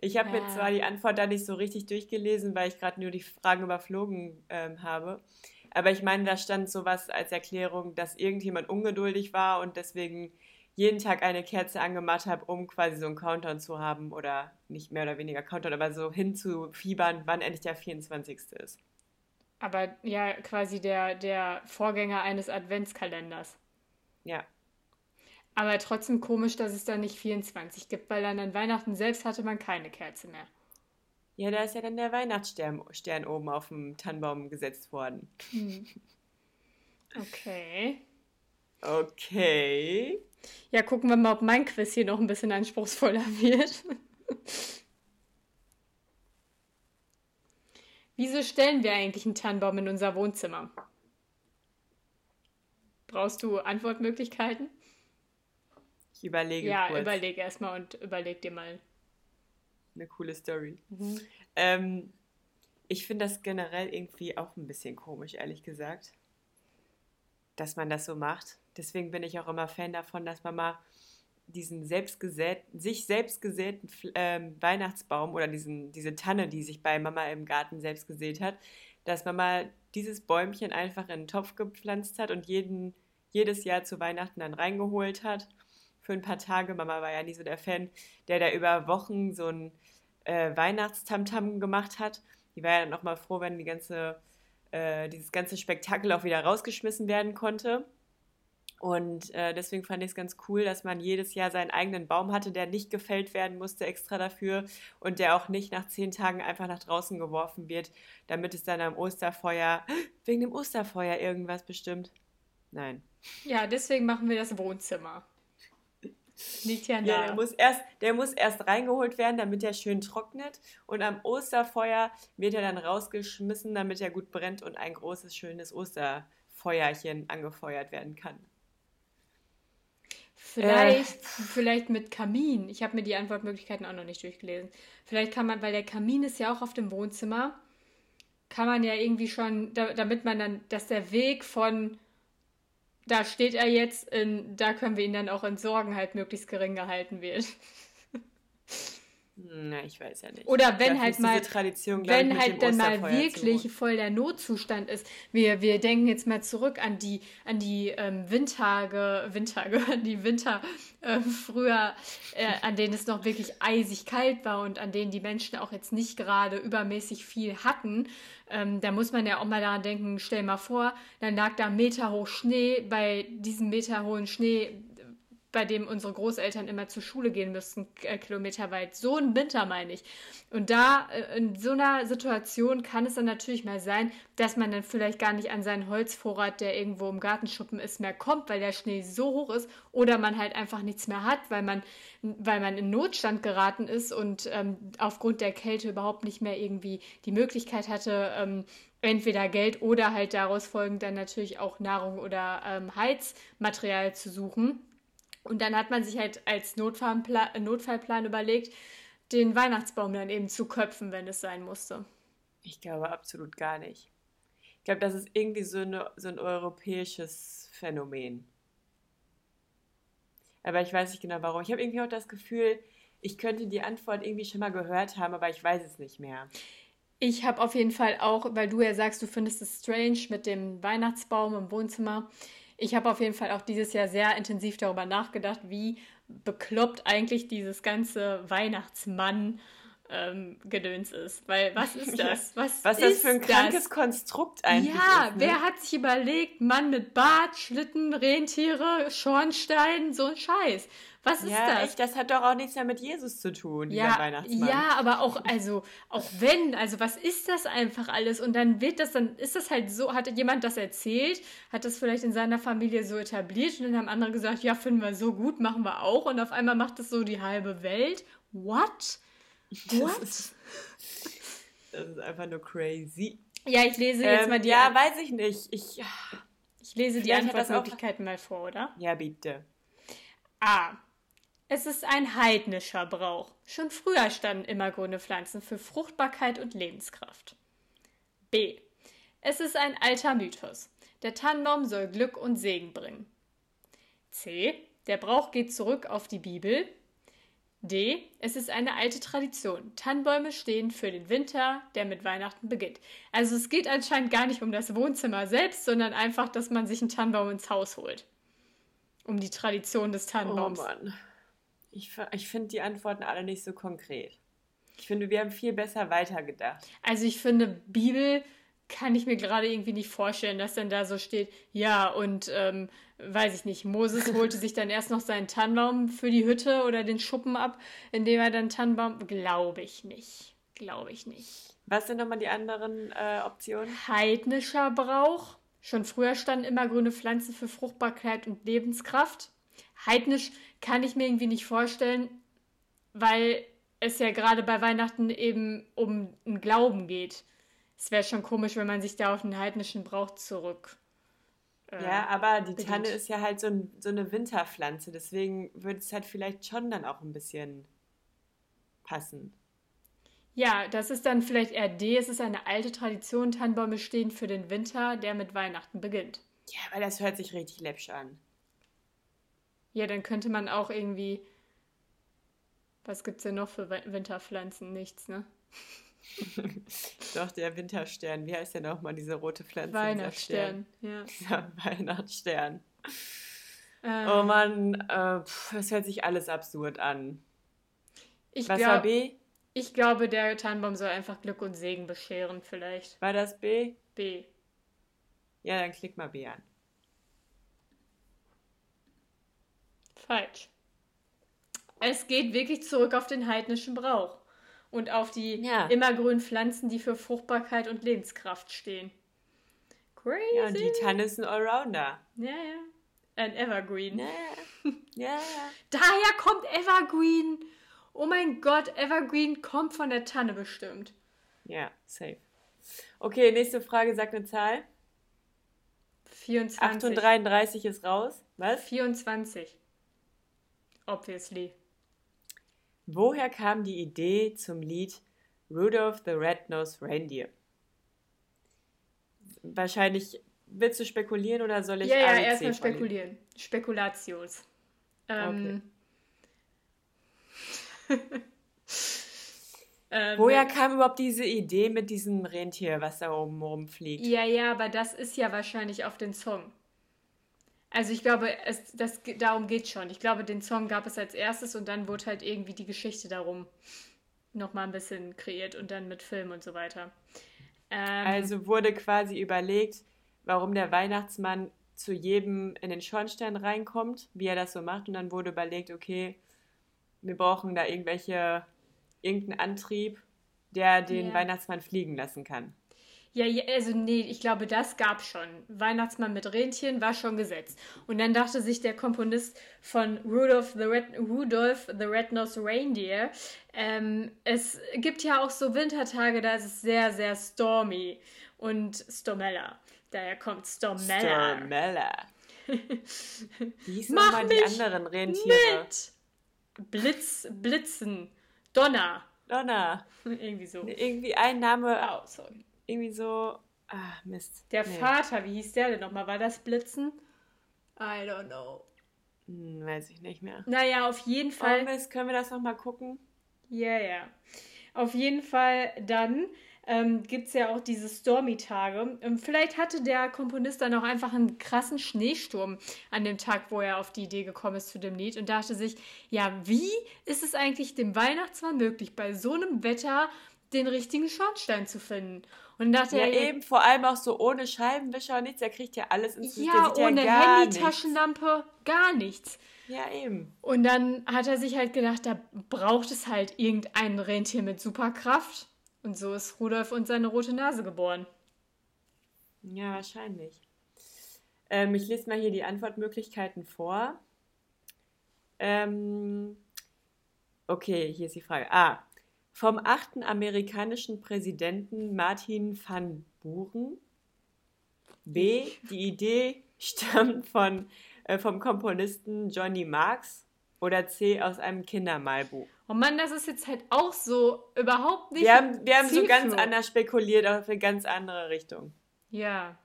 Ich habe mir zwar die Antwort da nicht so richtig durchgelesen, weil ich gerade nur die Fragen überflogen ähm, habe. Aber ich meine, da stand sowas als Erklärung, dass irgendjemand ungeduldig war und deswegen jeden Tag eine Kerze angemacht habe, um quasi so einen Countdown zu haben oder nicht mehr oder weniger Countdown, aber so hinzufiebern, wann endlich der 24. ist. Aber ja, quasi der, der Vorgänger eines Adventskalenders. Ja. Aber trotzdem komisch, dass es da nicht 24 gibt, weil dann an Weihnachten selbst hatte man keine Kerze mehr. Ja, da ist ja dann der Weihnachtsstern Stern oben auf dem Tannenbaum gesetzt worden. Hm. Okay. Okay. Ja, gucken wir mal, ob mein Quiz hier noch ein bisschen anspruchsvoller wird. Wieso stellen wir eigentlich einen Tannenbaum in unser Wohnzimmer? Brauchst du Antwortmöglichkeiten? Ich überlege Ja, kurz. überleg erstmal und überleg dir mal. Eine coole Story. Mhm. Ähm, ich finde das generell irgendwie auch ein bisschen komisch, ehrlich gesagt, dass man das so macht. Deswegen bin ich auch immer Fan davon, dass man mal diesen selbstgesäten, sich selbst gesäten ähm, Weihnachtsbaum oder diesen, diese Tanne, die sich bei Mama im Garten selbst gesät hat, dass man mal dieses Bäumchen einfach in einen Topf gepflanzt hat und jeden, jedes Jahr zu Weihnachten dann reingeholt hat. Für ein paar Tage. Mama war ja nie so der Fan, der da über Wochen so ein äh, Weihnachtstamtam gemacht hat. Die war ja dann nochmal froh, wenn die ganze, äh, dieses ganze Spektakel auch wieder rausgeschmissen werden konnte. Und äh, deswegen fand ich es ganz cool, dass man jedes Jahr seinen eigenen Baum hatte, der nicht gefällt werden musste extra dafür und der auch nicht nach zehn Tagen einfach nach draußen geworfen wird, damit es dann am Osterfeuer, wegen dem Osterfeuer irgendwas bestimmt. Nein. Ja, deswegen machen wir das Wohnzimmer. Liegt ja nah. Ja, der muss, erst, der muss erst reingeholt werden, damit er schön trocknet. Und am Osterfeuer wird er dann rausgeschmissen, damit er gut brennt und ein großes, schönes Osterfeuerchen angefeuert werden kann. Vielleicht, äh. vielleicht mit Kamin. Ich habe mir die Antwortmöglichkeiten auch noch nicht durchgelesen. Vielleicht kann man, weil der Kamin ist ja auch auf dem Wohnzimmer, kann man ja irgendwie schon, damit man dann, dass der Weg von da steht er jetzt, in, da können wir ihn dann auch entsorgen, halt möglichst gering gehalten wird. Na, ich weiß ja nicht. Oder wenn halt mal, wenn halt dann mal wirklich voll der Notzustand ist. Wir, wir denken jetzt mal zurück an die, an die ähm, Windtage, Windtage, an die Winter äh, früher, äh, an denen es noch wirklich eisig kalt war und an denen die Menschen auch jetzt nicht gerade übermäßig viel hatten. Ähm, da muss man ja auch mal daran denken, stell mal vor, dann lag da Meter hoch Schnee. Bei diesem Meter hohen Schnee bei dem unsere Großeltern immer zur Schule gehen müssten, äh, kilometerweit. So ein Winter meine ich. Und da, äh, in so einer Situation kann es dann natürlich mal sein, dass man dann vielleicht gar nicht an seinen Holzvorrat, der irgendwo im Gartenschuppen ist, mehr kommt, weil der Schnee so hoch ist. Oder man halt einfach nichts mehr hat, weil man, weil man in Notstand geraten ist und ähm, aufgrund der Kälte überhaupt nicht mehr irgendwie die Möglichkeit hatte, ähm, entweder Geld oder halt daraus folgend dann natürlich auch Nahrung oder ähm, Heizmaterial zu suchen. Und dann hat man sich halt als Notfallplan, Notfallplan überlegt, den Weihnachtsbaum dann eben zu köpfen, wenn es sein musste. Ich glaube absolut gar nicht. Ich glaube, das ist irgendwie so, eine, so ein europäisches Phänomen. Aber ich weiß nicht genau warum. Ich habe irgendwie auch das Gefühl, ich könnte die Antwort irgendwie schon mal gehört haben, aber ich weiß es nicht mehr. Ich habe auf jeden Fall auch, weil du ja sagst, du findest es strange mit dem Weihnachtsbaum im Wohnzimmer ich habe auf jeden Fall auch dieses Jahr sehr intensiv darüber nachgedacht, wie bekloppt eigentlich dieses ganze Weihnachtsmann ähm, Gedöns ist. Weil was ist das? Was, was ist das für ein krankes das? Konstrukt eigentlich ja, ist? Ne? wer hat sich überlegt, Mann mit Bart, Schlitten, Rentiere, Schornstein, so ein Scheiß. Was ist ja, das? Echt, das hat doch auch nichts mehr mit Jesus zu tun, ja, dieser Weihnachtsmann. Ja, aber auch, also, auch wenn, also was ist das einfach alles? Und dann wird das, dann ist das halt so, hat jemand das erzählt, hat das vielleicht in seiner Familie so etabliert und dann haben andere gesagt, ja, finden wir so gut, machen wir auch. Und auf einmal macht das so die halbe Welt. What? What? Das ist einfach nur crazy. Ja, ich lese jetzt Ähm, mal die, ja, weiß ich nicht. Ich, ich lese die das Antwortmöglichkeiten mal vor, oder? ja, bitte. A. Es ist ein heidnischer Brauch. Schon früher standen immergrüne Pflanzen für Fruchtbarkeit und Lebenskraft. B. Es ist ein alter Mythos. Der Tannenbaum soll Glück und Segen bringen. C. Der Brauch geht zurück auf die Bibel. D. Es ist eine alte Tradition. Tannenbäume stehen für den Winter, der mit Weihnachten beginnt. Also es geht anscheinend gar nicht um das Wohnzimmer selbst, sondern einfach, dass man sich einen Tannenbaum ins Haus holt. Um die Tradition des Oh Tannenbaums. Mann. Ich, ich finde die Antworten alle nicht so konkret. Ich finde, wir haben viel besser weitergedacht. Also ich finde, Bibel kann ich mir gerade irgendwie nicht vorstellen, dass dann da so steht, ja, und ähm, weiß ich nicht, Moses holte sich dann erst noch seinen Tannenbaum für die Hütte oder den Schuppen ab, indem er dann Tannenbaum. Glaube ich nicht. Glaube ich nicht. Was sind nochmal die anderen äh, Optionen? Heidnischer Brauch. Schon früher standen immer grüne Pflanzen für Fruchtbarkeit und Lebenskraft. Heidnisch kann ich mir irgendwie nicht vorstellen, weil es ja gerade bei Weihnachten eben um einen Glauben geht. Es wäre schon komisch, wenn man sich da auf einen heidnischen Brauch zurück. äh, Ja, aber die bedient. Tanne ist ja halt so, ein, so eine Winterpflanze, deswegen würde es halt vielleicht schon dann auch ein bisschen passen. Ja, das ist dann vielleicht eher D. Es ist eine alte Tradition. Tannenbäume stehen für den Winter, der mit Weihnachten beginnt. Ja, weil das hört sich richtig läppsch an. Ja, dann könnte man auch irgendwie. Was gibt's denn noch für Winterpflanzen? Nichts, ne? Doch, der Winterstern, wie heißt der nochmal, diese rote Pflanze? Weihnachtsstern, ja. Dieser, Weihnachtsstern. Ähm, Oh Mann, äh, pf, das hört sich alles absurd an. ich, Was war glaub, B? ich glaube, der Tannenbaum soll einfach Glück und Segen bescheren, vielleicht. War das B? B. Ja, dann klick mal B an. Falsch. Es geht wirklich zurück auf den heidnischen Brauch und auf die Ja. immergrünen Pflanzen, die für Fruchtbarkeit und Lebenskraft stehen. Crazy. Ja, und die Tanne ist ein Allrounder. ja, ja. Ein Evergreen. Ja, ja, ja. Daher kommt Evergreen. Oh mein Gott, Evergreen kommt von der Tanne bestimmt. Ja, safe. Okay, nächste Frage, sag eine Zahl. 24. 8 und 33 ist raus. Was? 24. Obviously. Woher kam die Idee zum Lied Rudolph the Red-Nosed Reindeer? Wahrscheinlich willst du spekulieren oder soll ich Ja, ja, erstmal spekulieren. Spekulatius. Ähm, ähm, Woher kam überhaupt diese Idee mit diesem Rentier, was da oben rumfliegt? Ja, ja, aber das ist ja wahrscheinlich auf den Song. Also ich glaube, es, das, darum geht schon. Ich glaube, den Song gab es als erstes und dann wurde halt irgendwie die Geschichte darum nochmal ein bisschen kreiert und dann mit Film und so weiter. Ähm, Also wurde quasi überlegt, warum der Weihnachtsmann zu jedem in den Schornstein reinkommt, wie er das so macht. Und dann wurde überlegt, okay, wir brauchen da irgendwelche, irgendeinen Antrieb, der den Ja. Weihnachtsmann fliegen lassen kann. Ja, ja, also nee, ich glaube, das gab schon. Weihnachtsmann mit Rentieren war schon gesetzt. Und dann dachte sich der Komponist von Rudolph the, Red, Rudolph the Red-Nosed Reindeer, ähm, es gibt ja auch so Wintertage, da ist es sehr, sehr stormy und Stormella. Daher kommt Stormella. Stormella. Wie Mach die anderen Rentiere? Mit Blitz, Blitzen, Donner. Donner. Irgendwie so. Irgendwie ein Name, Oh, sorry. Irgendwie so. Ah, Mist. Der Nee. Vater, wie hieß der denn nochmal? War das Blitzen? I don't know. Hm, weiß ich nicht mehr. Naja, auf jeden Oh, Fall. Mist, können wir das nochmal gucken? Ja, ja. Auf jeden Fall dann ähm, gibt es ja auch diese Stormy-Tage. Ähm, vielleicht hatte der Komponist dann auch einfach einen krassen Schneesturm an dem Tag, wo er auf die Idee gekommen ist zu dem Lied und dachte sich, ja, wie ist es eigentlich dem Weihnachtsmann möglich, bei so einem Wetter den richtigen Schornstein zu finden? Und dann dachte Ja, er, eben, vor allem auch so ohne Scheibenwischer und nichts. Er kriegt ja alles ins Gesicht. ja, ohne ja gar Handy-Taschenlampe, gar nichts. Ja, eben. Und dann hat er sich halt gedacht, da braucht es halt irgendein Rentier mit Superkraft. Und so ist Rudolf und seine rote Nase geboren. Ja, wahrscheinlich. Ähm, ich lese mal hier die Antwortmöglichkeiten vor. Ähm, okay, hier ist die Frage. A. vom achten amerikanischen Präsidenten Martin van Buren. B. Die Idee stammt von, äh, vom Komponisten Johnny Marks. Oder C. Aus einem Kindermalbuch. Oh Mann, das ist jetzt halt auch so überhaupt nicht. Wir haben, wir haben so ganz anders spekuliert, auf eine ganz andere Richtung. Ja.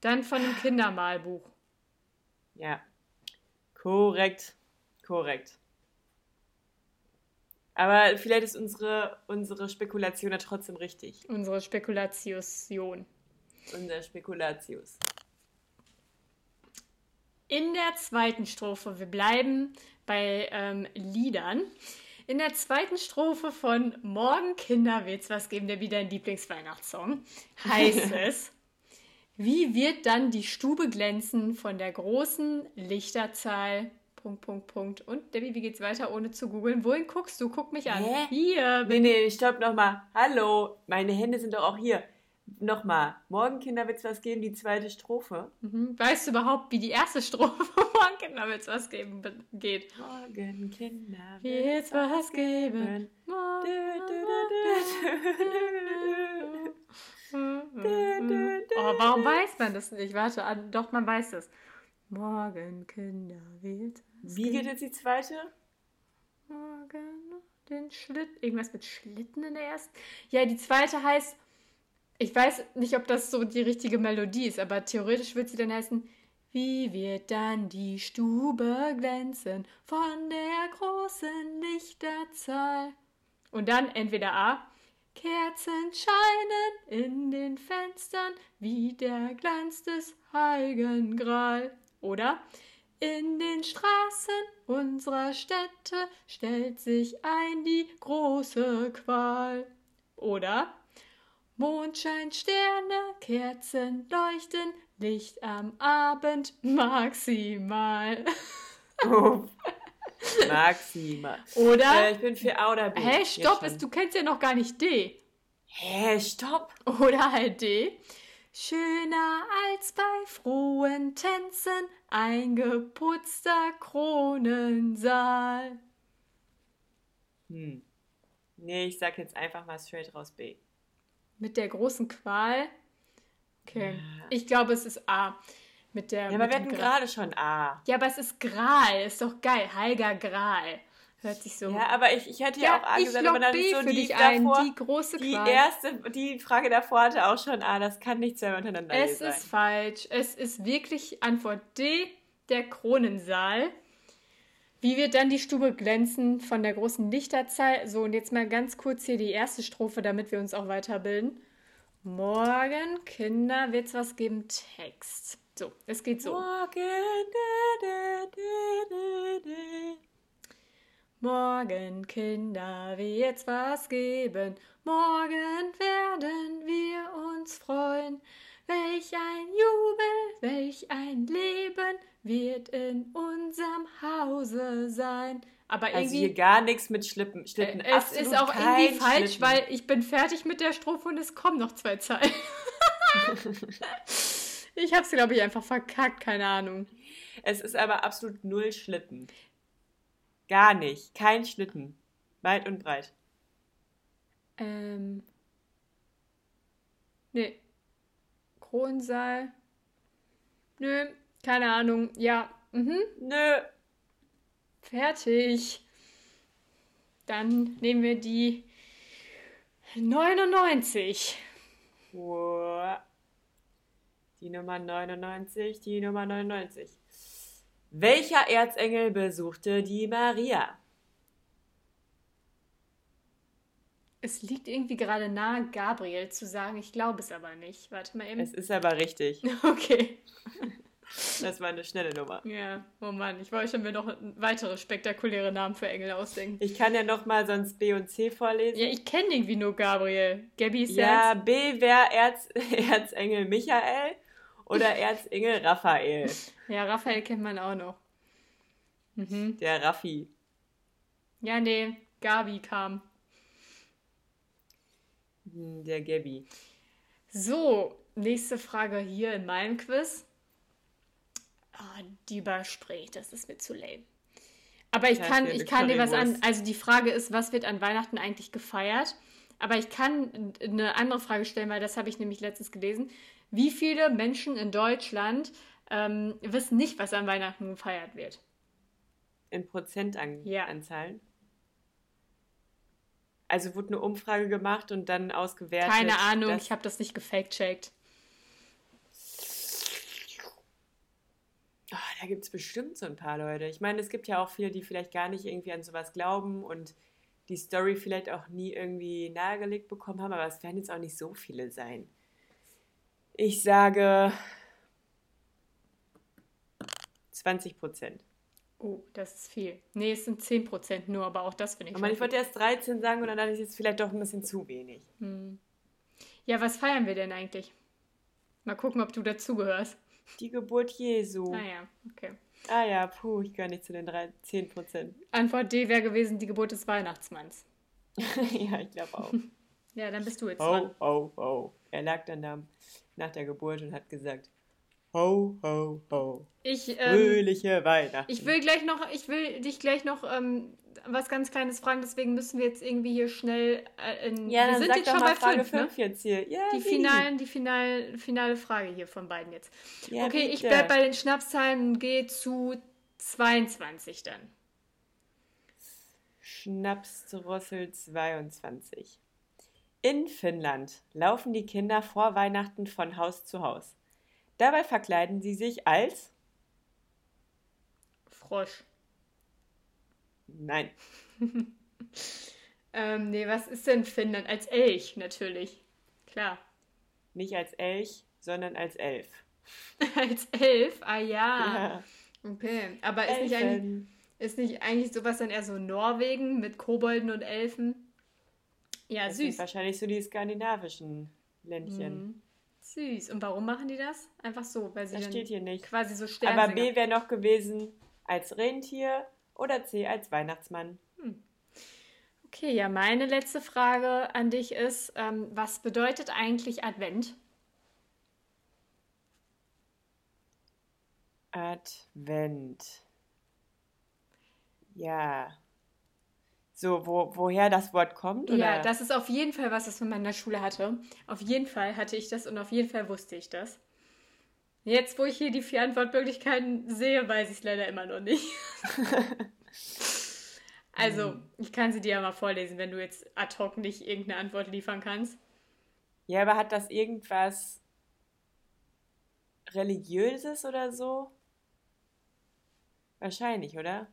Dann von dem Kindermalbuch. Ja. Korrekt. Korrekt. Aber vielleicht ist unsere, unsere Spekulation ja trotzdem richtig. Unsere Spekulation. Unser Spekulatius. In der zweiten Strophe, wir bleiben bei ähm, Liedern. In der zweiten Strophe von Morgen Kinder wird's was geben, der wieder ein Lieblingsweihnachtssong, heißt es, wie wird dann die Stube glänzen von der großen Lichterzahl? Punkt, Punkt, Punkt. Und Debbie, wie geht's weiter, ohne zu googeln? Wohin guckst du? Guck mich an. Hä? Hier. Nee, nee, stopp nochmal. Hallo, meine Hände sind doch auch hier. Nochmal. Morgen, Kinder, wird's was geben, die zweite Strophe. Mhm. Weißt du überhaupt, wie die erste Strophe Morgen Kinder wird's was geben be- geht? Morgen, Kinder, Wird's was geben? Oh, warum weiß man das nicht? Warte, ah, doch, man weiß es. Morgen, Kinder, es Wie geht jetzt die zweite? Morgen den Schlitt. Irgendwas mit Schlitten in der ersten. Ja, die zweite heißt. Ich weiß nicht, ob das so die richtige Melodie ist, aber theoretisch wird sie dann heißen. Wie wird dann die Stube glänzen von der großen Lichterzahl? Und dann entweder A. Kerzen scheinen in den Fenstern wie der Glanz des Heiligen Gral. Oder in den Straßen unserer Städte stellt sich ein die große Qual. Oder Mondschein, Sterne, Kerzen leuchten, Licht am Abend maximal. Uff. Maximal. Oder Äh, ich bin für A oder B. Hä, stopp, es- du kennst ja noch gar nicht D. Hä, stopp. Oder halt D. Schöner als bei frohen Tänzen ein geputzter Kronensaal. Hm. Nee, ich sag jetzt einfach mal straight raus B. Mit der großen Qual. Okay. Ja. Ich glaube, es ist A. Mit der. Ja, aber wir hatten gerade schon A. Ja, aber es ist Gral. Ist doch geil. Heiliger Gral. Hört sich so. Ja, aber ich, ich hätte ja, auch A gesagt, aber dann B ist so für die dich ein. davor, Die große die Qual. erste, die Frage davor hatte auch schon A. Das kann nicht zweimal hintereinander Es sein. ist falsch. Es ist wirklich Antwort D, der Kronensaal. Wie wird dann die Stube glänzen von der großen Lichterzahl? So, und jetzt mal ganz kurz hier die erste Strophe, damit wir uns auch weiterbilden. Morgen, Kinder, wird's was geben? Text. So, es geht so. Morgen, da, da, da, da, da. Morgen, Kinder, wird's was geben. Morgen werden wir uns freuen. Welch ein Jubel, welch ein Leben wird in unserem Hause sein. Aber Also hier irgendwie. gar nichts mit Schlitten. Schlitten. äh, es ist auch irgendwie falsch, Schlitten. weil ich bin fertig mit der Strophe und es kommen noch zwei Zeilen. ich hab's, glaube ich, einfach verkackt, keine Ahnung. Es ist aber absolut null Schlitten. Gar nicht. Kein Schlitten. Weit und breit. Ähm. Nee. Kronsaal. Nö, keine Ahnung. Ja, mhm, Nö. fertig. Dann nehmen wir die 99. Uah. Die Nummer 99, die Nummer 99. Welcher Erzengel besuchte die Maria? Es liegt irgendwie gerade nahe, Gabriel zu sagen. Ich glaube es aber nicht. Warte mal eben. Es ist aber richtig. Okay. Das war eine schnelle Nummer. Ja, oh Mann, ich wollte mir noch weitere spektakuläre Namen für Engel ausdenken. Ich kann ja noch mal sonst B und C vorlesen. Ja, ich kenne irgendwie nur Gabriel. Gabby ist Ja, jetzt. B wäre Erz, Erzengel Michael oder Erzengel Raphael. Ja, Raphael kennt man auch noch. Mhm. Der Raffi. Ja, nee, Gabi kam. Der Gabby. So, nächste Frage hier in meinem Quiz. Ah, die überspringe ich, das ist mir zu lame. Aber ich Ja, kann, ich kann dir was an. Also die Frage ist, was wird an Weihnachten eigentlich gefeiert? Aber ich kann eine andere Frage stellen, weil das habe ich nämlich letztens gelesen. Wie viele Menschen in Deutschland ähm, wissen nicht, was an Weihnachten gefeiert wird? In Prozentanzahlen? Ja. Anzahlen? Also wurde eine Umfrage gemacht und dann ausgewertet. Keine Ahnung, ich habe das nicht gefaked-checkt. Oh, da gibt es bestimmt so ein paar Leute. Ich meine, es gibt ja auch viele, die vielleicht gar nicht irgendwie an sowas glauben und die Story vielleicht auch nie irgendwie nahegelegt bekommen haben, aber es werden jetzt auch nicht so viele sein. Ich sage 20 Prozent. Oh, das ist viel. Nee, es sind 10% nur, aber auch das finde ich Aber ich wollte erst 13 sagen und dann dachte ich, jetzt vielleicht doch ein bisschen zu wenig. viel. Ja, was feiern wir denn eigentlich? Mal gucken, ob du dazugehörst. Die Geburt Jesu. Ah ja, okay. Ah ja, puh, ich gehöre nicht zu den drei- 10 Prozent. Antwort D wäre gewesen, die Geburt des Weihnachtsmanns. ja, ich glaube auch. Ja, dann bist du jetzt Ho, dran. ho, ho. Er lag dann da nach der Geburt und hat gesagt, ho, ho, ho. Ich, ähm, Fröhliche Weihnachten. ich will gleich noch, ich will dich gleich noch ähm, was ganz Kleines fragen, deswegen müssen wir jetzt irgendwie hier schnell äh, in. ja, wir sind jetzt schon bei Frage fünf, ne? 5 jetzt hier. Ja, Die finalen, die final, finale Frage hier von beiden jetzt. Ja, okay, ich bitte. bleib bei den Schnapszahlen und gehe zu 22 dann. Schnapsdrossel 22. In Finnland laufen die Kinder vor Weihnachten von Haus zu Haus. Dabei verkleiden sie sich als... Frosch. Nein, Ähm, nee, was ist denn Finnland? Als Elch, natürlich. Klar. nicht als Elch, sondern als Elf. Als Elf? Ah ja. Ja. Okay. Aber ist nicht, eigentlich, ist nicht eigentlich sowas dann eher so Norwegen mit Kobolden und Elfen? Ja, Das sind süß. wahrscheinlich so die skandinavischen Ländchen. Mhm. Süß. Und warum machen die das? Einfach so, weil sie Das dann steht hier nicht. quasi so Aber Sternsinger. B wäre noch gewesen als Rentier oder C als Weihnachtsmann. Okay, ja, meine letzte Frage an dich ist, ähm, was bedeutet eigentlich Advent? Advent. Ja. So, wo, woher das Wort kommt? Oder? Ja, das ist auf jeden Fall was, was man in meiner Schule hatte. Auf jeden Fall hatte ich das und auf jeden Fall wusste ich das. Jetzt, wo ich hier die vier Antwortmöglichkeiten sehe, weiß ich es leider immer noch nicht. also, ich kann sie dir ja mal vorlesen, wenn du jetzt ad hoc nicht irgendeine Antwort liefern kannst. ja, aber hat das irgendwas Religiöses oder so? Wahrscheinlich, oder?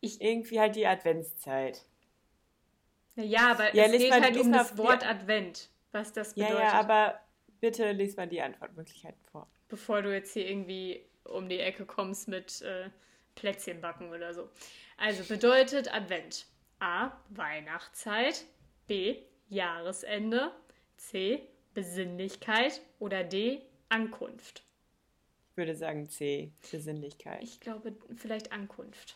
Ich- Irgendwie halt die Adventszeit. Ja, aber Ja, es geht mal- halt um das Wort Advent, was das Ja, bedeutet. ja, aber bitte lies mal die Antwortmöglichkeiten vor. bevor du jetzt hier irgendwie um die Ecke kommst mit äh, Plätzchen backen oder so. Also bedeutet Advent A. Weihnachtszeit, B. Jahresende, C. Besinnlichkeit oder D. Ankunft. Ich würde sagen C, Besinnlichkeit. Ich glaube vielleicht Ankunft.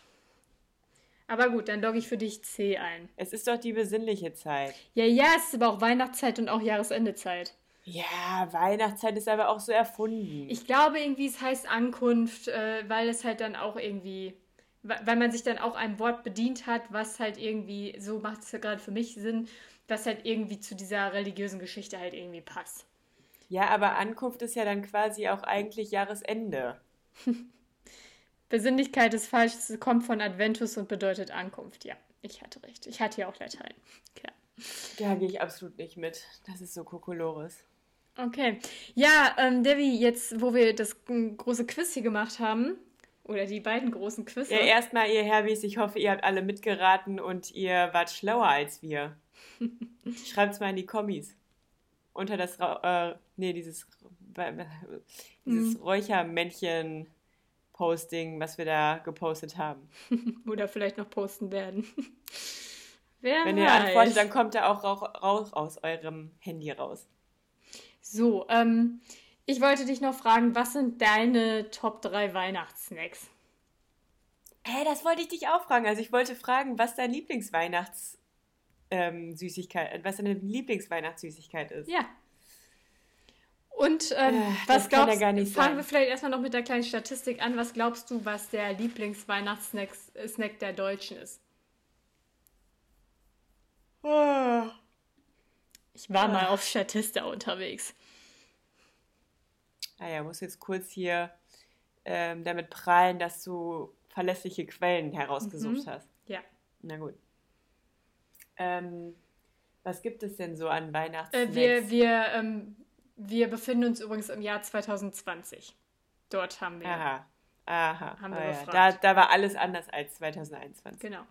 Aber gut, dann logge ich für dich C ein. Es ist doch die besinnliche Zeit. Ja, ja, es ist aber auch Weihnachtszeit und auch Jahresendezeit. Ja, Weihnachtszeit ist aber auch so erfunden. Ich glaube irgendwie, es heißt Ankunft, äh, weil es halt dann auch irgendwie, weil man sich dann auch einem Wort bedient hat, was halt irgendwie, so macht es ja gerade für mich Sinn, was halt irgendwie zu dieser religiösen Geschichte halt irgendwie passt. ja, aber Ankunft ist ja dann quasi auch eigentlich Jahresende. Besinnlichkeit ist falsch, es kommt von Adventus und bedeutet Ankunft. Ja, ich hatte recht. Ich hatte ja auch Latein. Klar. Da gehe ich absolut nicht mit. Das ist so Kokolores. Okay. Ja, ähm, Devi, jetzt, wo wir das große Quiz hier gemacht haben, oder die beiden großen Quizze. Ja, erstmal, ihr Herbys, ich hoffe, ihr habt alle mitgeraten und ihr wart schlauer als wir. Schreibt's mal in die Kommis. Unter das, äh, nee, dieses, dieses Räuchermännchen-Posting, was wir da gepostet haben. Oder vielleicht noch posten werden. Wer Wenn ihr weiß. antwortet, dann kommt da auch Rauch, Rauch aus eurem Handy raus. So, ähm, ich wollte dich noch fragen, was sind deine Top 3 Weihnachtssnacks? Hä, das wollte ich dich auch fragen. Also ich wollte fragen, was dein Lieblingsweihnachts ähm, Süßigkeit, was deine Lieblingsweihnachtssüßigkeit ist. Ja. Und ähm, Äh, was ja glaubst nicht Fangen wir vielleicht erstmal noch mit der kleinen Statistik an. Was glaubst du, was der Lieblingsweihnachtssnack äh, Snack der Deutschen ist? Ah. Ich war mal auf Statista unterwegs. Naja, muss jetzt kurz hier ähm, damit prallen, dass du verlässliche Quellen herausgesucht Mhm. hast. Ja. Na gut. Ähm, was gibt es denn so an Äh, Weihnachtssnacks? wir, wir, ähm, wir befinden uns übrigens im Jahr 2020. Dort haben wir. Aha. Aha. Haben wir ah, ja. da, da war alles anders als 2021. Genau.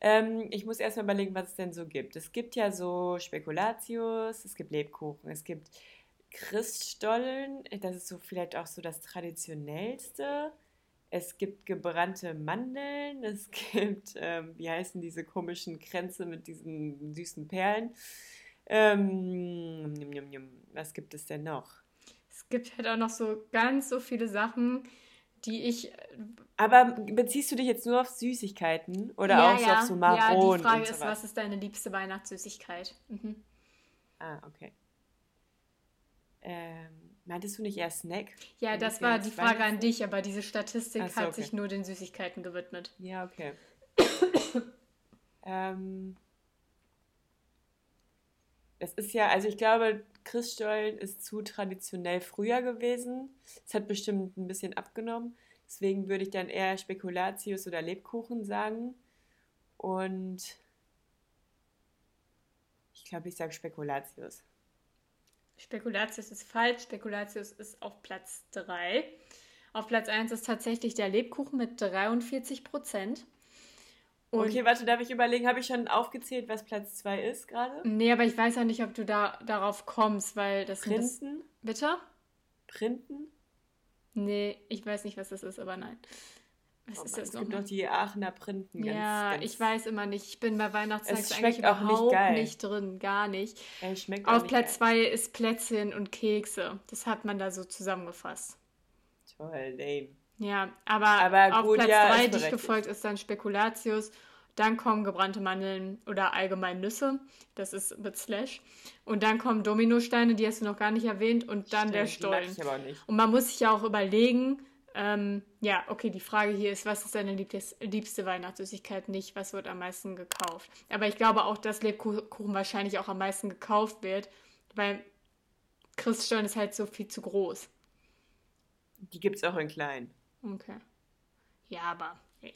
Ähm, ich muss erstmal überlegen, was es denn so gibt. Es gibt ja so Spekulatius, es gibt Lebkuchen, es gibt Christstollen, das ist so vielleicht auch so das traditionellste. Es gibt gebrannte Mandeln, es gibt, ähm, wie heißen diese komischen Kränze mit diesen süßen Perlen. Ähm, njum, njum, njum. was gibt es denn noch? Es gibt halt auch noch so ganz so viele Sachen, die ich. Aber beziehst du dich jetzt nur auf Süßigkeiten oder ja, auch so ja, auf so ja, Maronen die Frage ist, was ist deine liebste Weihnachtssüßigkeit? Mhm. Ah, okay. Ähm, meintest du nicht eher Snack? Ja, das war die Frage an dich, aber diese Statistik so, hat okay. sich nur den Süßigkeiten gewidmet. Ja, okay. ähm, es ist ja, also ich glaube, Christstollen ist zu traditionell früher gewesen. Es hat bestimmt ein bisschen abgenommen. Deswegen würde ich dann eher Spekulatius oder Lebkuchen sagen. Und ich glaube, ich sage Spekulatius. Spekulatius ist falsch. Spekulatius ist auf Platz 3. Auf Platz 1 ist tatsächlich der Lebkuchen mit 43 Prozent. Und Okay, warte, darf ich überlegen, habe ich schon aufgezählt, was Platz 2 ist gerade? nee, aber ich weiß auch nicht, ob du da darauf kommst, weil das sind das, Printen? Bitte? Printen? Nee, ich weiß nicht, was das ist, aber nein. Was Oh ist Mann, das es gibt noch die Aachener Printen. Ganz, Ja, ganz, ich weiß immer nicht. Ich bin bei Weihnachtszeit eigentlich nicht überhaupt geil. nicht drin, gar nicht. Ey, schmeckt Auf nicht Platz geil. 2 ist Plätzchen und Kekse. Das hat man da so zusammengefasst. Toll, lame. Ja, aber, Aber auf gut, Platz ja, 3 ist dicht gefolgt ist dann Spekulatius. Dann kommen gebrannte Mandeln oder allgemein Nüsse. Das ist mit Slash. Und dann kommen Dominosteine, die hast du noch gar nicht erwähnt. Und dann der Stimmt, die mag Stollen. ich aber nicht. Und man muss sich ja auch überlegen, ähm, ja, okay, die Frage hier ist, was ist deine liebtes, liebste Weihnachtssüßigkeit? Nicht, was wird am meisten gekauft? Aber ich glaube auch, dass Lebkuchen wahrscheinlich auch am meisten gekauft wird, weil Christstollen ist halt so viel zu groß. Die gibt es auch in klein. Okay. Ja, aber. Hey.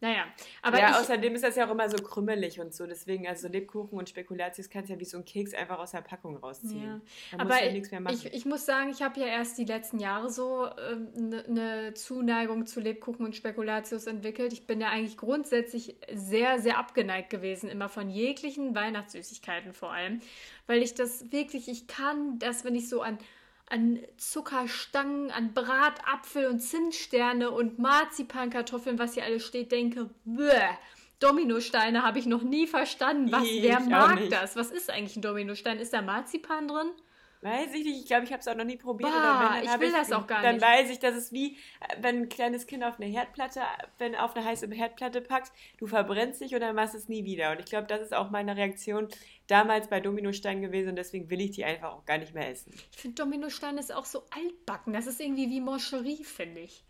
Naja, aber ja, ich, außerdem ist das ja auch immer so krümelig und so. Deswegen, also Lebkuchen und Spekulatius kannst du ja wie so ein Keks einfach aus der Packung rausziehen. Ja. Aber ja nichts mehr machen. ich, ich muss sagen, ich habe ja erst die letzten Jahre so eine ne Zuneigung zu Lebkuchen und Spekulatius entwickelt. Ich bin ja eigentlich grundsätzlich sehr, sehr abgeneigt gewesen, immer von jeglichen Weihnachtssüßigkeiten vor allem, weil ich das wirklich, ich kann das, wenn ich so an, an Zuckerstangen, an Bratapfel und Zinssterne und Marzipankartoffeln, was hier alles steht, denke, bäh. Dominosteine habe ich noch nie verstanden. Was, Ich wer mag das? Was ist eigentlich ein Dominostein? Ist da Marzipan drin? Weiß ich nicht, ich glaube, ich habe es auch noch nie probiert. Bah, wenn, dann ich will das auch gar dann nicht. weiß ich, dass es wie, äh, wenn ein kleines Kind auf eine Herdplatte, wenn auf eine heiße Herdplatte packst, du verbrennst dich und dann machst du es nie wieder. Und ich glaube, das ist auch meine Reaktion damals bei Dominostein gewesen und deswegen will ich die einfach auch gar nicht mehr essen. Ich finde Dominostein ist auch so altbacken. Das ist irgendwie wie Moncherie, finde ich.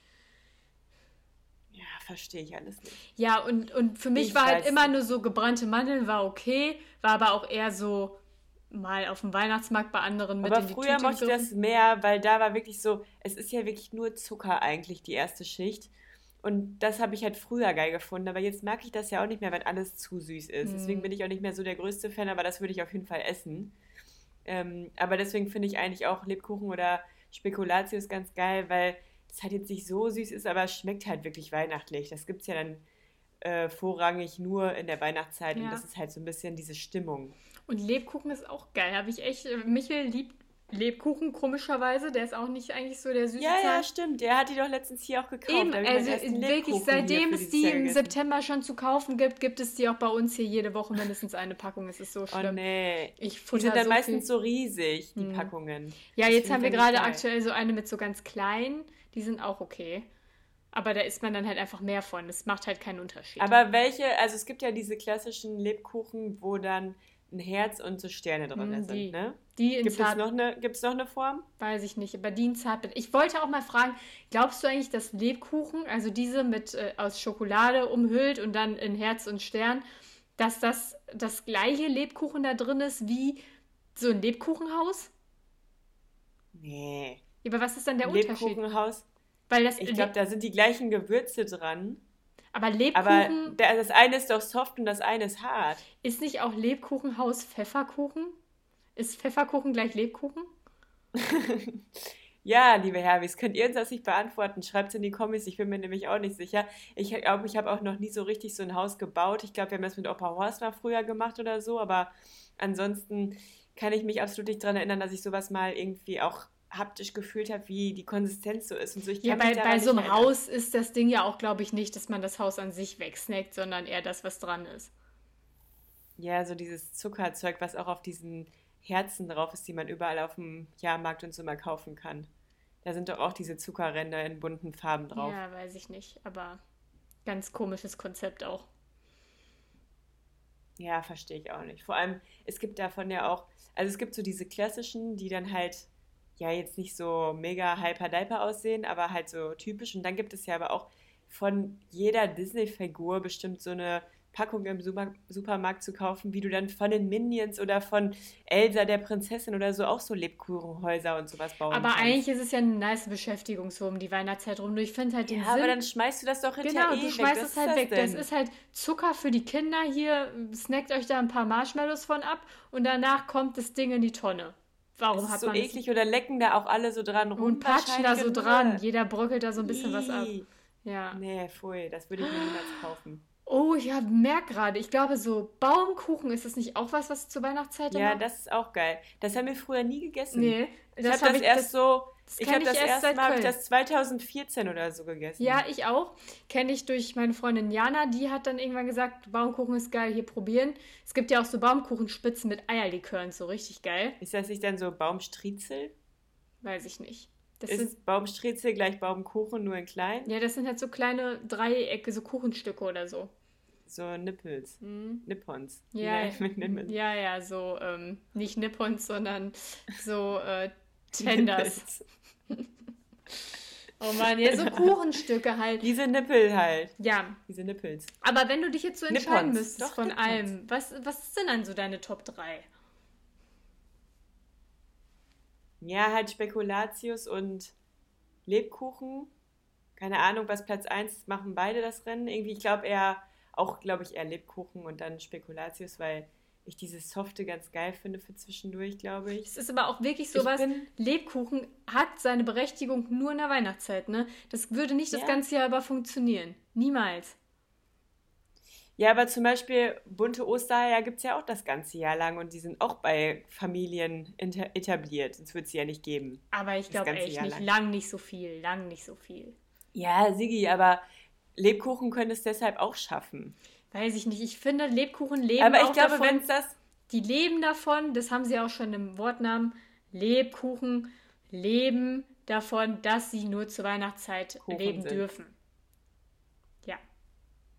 Ja, verstehe ich alles nicht. Ja, und, und für mich Ich war halt immer nur so gebrannte Mandeln, war okay, war aber auch eher so mal auf dem Weihnachtsmarkt bei anderen mit Aber in die früher Tüte mochte ich das mehr, weil da war wirklich so, es ist ja wirklich nur Zucker eigentlich, die erste Schicht. Und das habe ich halt früher geil gefunden, aber jetzt mag ich das ja auch nicht mehr, wenn alles zu süß ist. Mhm. Deswegen bin ich auch nicht mehr so der größte Fan, aber das würde ich auf jeden Fall essen. Ähm, aber deswegen finde ich eigentlich auch Lebkuchen oder Spekulatius ganz geil, weil es halt jetzt nicht so süß ist, aber es schmeckt halt wirklich weihnachtlich. Das gibt es ja dann äh, vorrangig nur in der Weihnachtszeit Ja. und das ist halt so ein bisschen diese Stimmung. Und Lebkuchen ist auch geil. Habe ich echt. äh, Michel liebt Lebkuchen, komischerweise. Der ist auch nicht eigentlich so der süße Ja, ja, stimmt. Der hat die doch letztens hier auch gekauft. Eben, also ersten wirklich, seitdem es die im. September schon zu kaufen gibt, gibt es die auch bei uns hier jede Woche mindestens eine Packung. Es ist so Oh schlimm. nee. Ich Die sind dann so meistens viel. so riesig, die Hm. Packungen. Ja, Das jetzt haben wir gerade aktuell so eine mit so ganz kleinen. Die sind auch okay. Aber da isst man dann halt einfach mehr von. Das macht halt keinen Unterschied. Aber welche, also es gibt ja diese klassischen Lebkuchen, wo dann ein Herz und so Sterne drin Hm, sind, ne? Die in Gibt es, Zart, noch eine, gibt's noch eine Form? weiß ich nicht, aber die in Zartbitter. Ich wollte auch mal fragen, glaubst du eigentlich, dass Lebkuchen, also diese mit äh, aus Schokolade umhüllt und dann in Herz und Stern, dass das das gleiche Lebkuchen da drin ist wie so ein Lebkuchenhaus? Nee. Aber was ist dann der Unterschied? Lebkuchenhaus. Weil das Ich glaube, da sind die gleichen Gewürze dran. aber Aber Lebkuchen der, das eine ist doch soft und das eine ist hart. ist nicht auch Lebkuchenhaus Pfefferkuchen? Ist Pfefferkuchen gleich Lebkuchen? Ja, liebe Herwis, könnt ihr uns das nicht beantworten? Schreibt es in die Kommis, ich bin mir nämlich auch nicht sicher. Ich glaube, ich habe auch noch nie so richtig so ein Haus gebaut. Ich glaube, wir haben das mit Opa Horst mal früher gemacht oder so, aber ansonsten kann ich mich absolut nicht daran erinnern, dass ich sowas mal irgendwie auch haptisch gefühlt habe, wie die Konsistenz so ist und so. Ich Ja, bei, bei so einem erinnern. Haus ist das Ding ja auch, glaube ich, nicht, dass man das Haus an sich wegsnackt, sondern eher das, was dran ist. Ja, so dieses Zuckerzeug, was auch auf diesen Herzen drauf ist, die man überall auf dem Jahrmarkt und so mal kaufen kann. Da sind doch auch diese Zuckerränder in bunten Farben drauf. Ja, weiß ich nicht, aber ganz komisches Konzept auch. Ja, verstehe ich auch nicht. Vor allem, es gibt davon ja auch, also es gibt so diese klassischen, die dann halt ja jetzt nicht so mega hyper-diper aussehen, aber halt so typisch. Und dann gibt es ja aber auch von jeder Disney-Figur bestimmt so eine Packung im Super Supermarkt zu kaufen, wie du dann von den Minions oder von Elsa der Prinzessin oder so auch so Lebkuchenhäuser und sowas bauen Aber kannst. eigentlich ist es ja eine nice Beschäftigung so um die Weihnachtszeit rum. Ich finde halt den Ja, Sinn. aber dann schmeißt du das doch hinterher Genau, eh du schmeißt es halt weg. das Das ist halt Zucker für die Kinder. Hier snackt euch da ein paar Marshmallows von ab und danach kommt das Ding in die Tonne. Warum hat so man eklig oder lecken da auch alle so dran rum. und patschen da so dran? Jeder bröckelt da so ein bisschen was ab. Ja. Nee, pfui, das würde ich mir niemals kaufen. Oh, ich hab- merk gerade, ich glaube, so Baumkuchen, ist das nicht auch was, was zur Weihnachtszeit Ja, immer? das ist auch geil. Das haben wir früher nie gegessen. Nee, ich das habe hab das erst das- so, das ich habe ich das erst erste Mal ich das 2014 oder so gegessen. Ja, ich auch. Kenne ich durch meine Freundin Jana, die hat dann irgendwann gesagt, Baumkuchen ist geil, hier probieren. Es gibt ja auch so Baumkuchenspitzen mit Eierlikör und so, richtig geil. Ist das nicht dann so Baumstriezel? Weiß ich nicht. Das sind, Ist Baumstriezel gleich Baumkuchen, nur in klein? ja, das sind halt so kleine Dreiecke, so Kuchenstücke oder so. So Nippels. Hm. Nippons. Ja, ja, ja, so, ähm, nicht Nippons, sondern so äh, Tenders. Oh Mann, ja, so Kuchenstücke halt. Diese Nippel halt. Ja, Diese Nippels. aber wenn du dich jetzt so entscheiden Nippons. müsstest Doch, von Nippons. allem, was, was sind dann so deine Top 3? Ja, halt Spekulatius und Lebkuchen. Keine Ahnung, was Platz 1 machen beide das Rennen. Irgendwie, ich glaube eher, auch glaube ich eher Lebkuchen und dann Spekulatius, weil ich dieses Softe ganz geil finde für zwischendurch, glaube ich. Es ist aber auch wirklich Ich sowas, Lebkuchen hat seine Berechtigung nur in der Weihnachtszeit, ne? Das würde nicht das Ja. ganze Jahr über funktionieren. Niemals. Ja, aber zum Beispiel bunte Ostereier gibt es ja auch das ganze Jahr lang und die sind auch bei Familien etabliert. Sonst wird es sie ja nicht geben. Aber ich glaube echt Jahr nicht. lang. Lang nicht so viel. Lang nicht so viel. Ja, Sigi, aber Lebkuchen können es deshalb auch schaffen. Weiß ich nicht. Ich finde, Lebkuchen leben aber ich auch glaube, wenn es das Die leben davon, das haben sie auch schon im Wortnamen. Lebkuchen leben davon, dass sie nur zur Weihnachtszeit Kuchen leben sind. dürfen.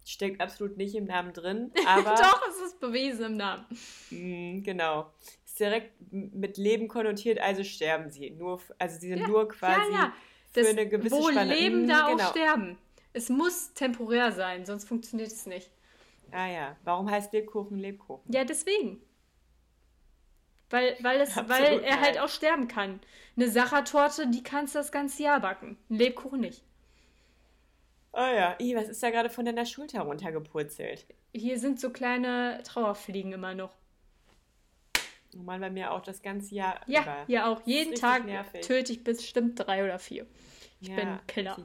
Steckt absolut nicht im Namen drin, aber Doch, es ist bewiesen im Namen. Mm, genau. Ist direkt mit Leben konnotiert, also sterben sie. Nur, also sie sind Ja, nur quasi ja, ja. für Das, eine gewisse wo Spanne. leben, Mm, da auch genau. sterben. Es muss temporär sein, sonst funktioniert es nicht. Ah ja, warum heißt Lebkuchen Lebkuchen? Ja, deswegen. Weil, weil, es, Absolut weil er halt auch sterben kann. Eine Sachertorte, die kannst du das ganze Jahr backen. Ein Lebkuchen nicht. Ah ja, Ih, was ist da gerade von deiner Schulter runtergepurzelt? Hier sind so kleine Trauerfliegen immer noch. Normal bei mir auch das ganze Jahr Ja, über. ja auch. Jeden Tag nervig. töte ich bestimmt drei oder vier. Ich ja, bin Killer.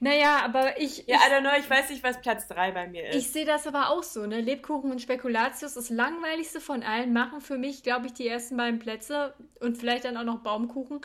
Naja, aber ich, Ja, ich, I don't know, ich weiß nicht, was Platz 3 bei mir ist. ich sehe das aber auch so. Ne? Lebkuchen und Spekulatius, das langweiligste von allen, machen für mich, glaube ich, die ersten beiden Plätze und vielleicht dann auch noch Baumkuchen.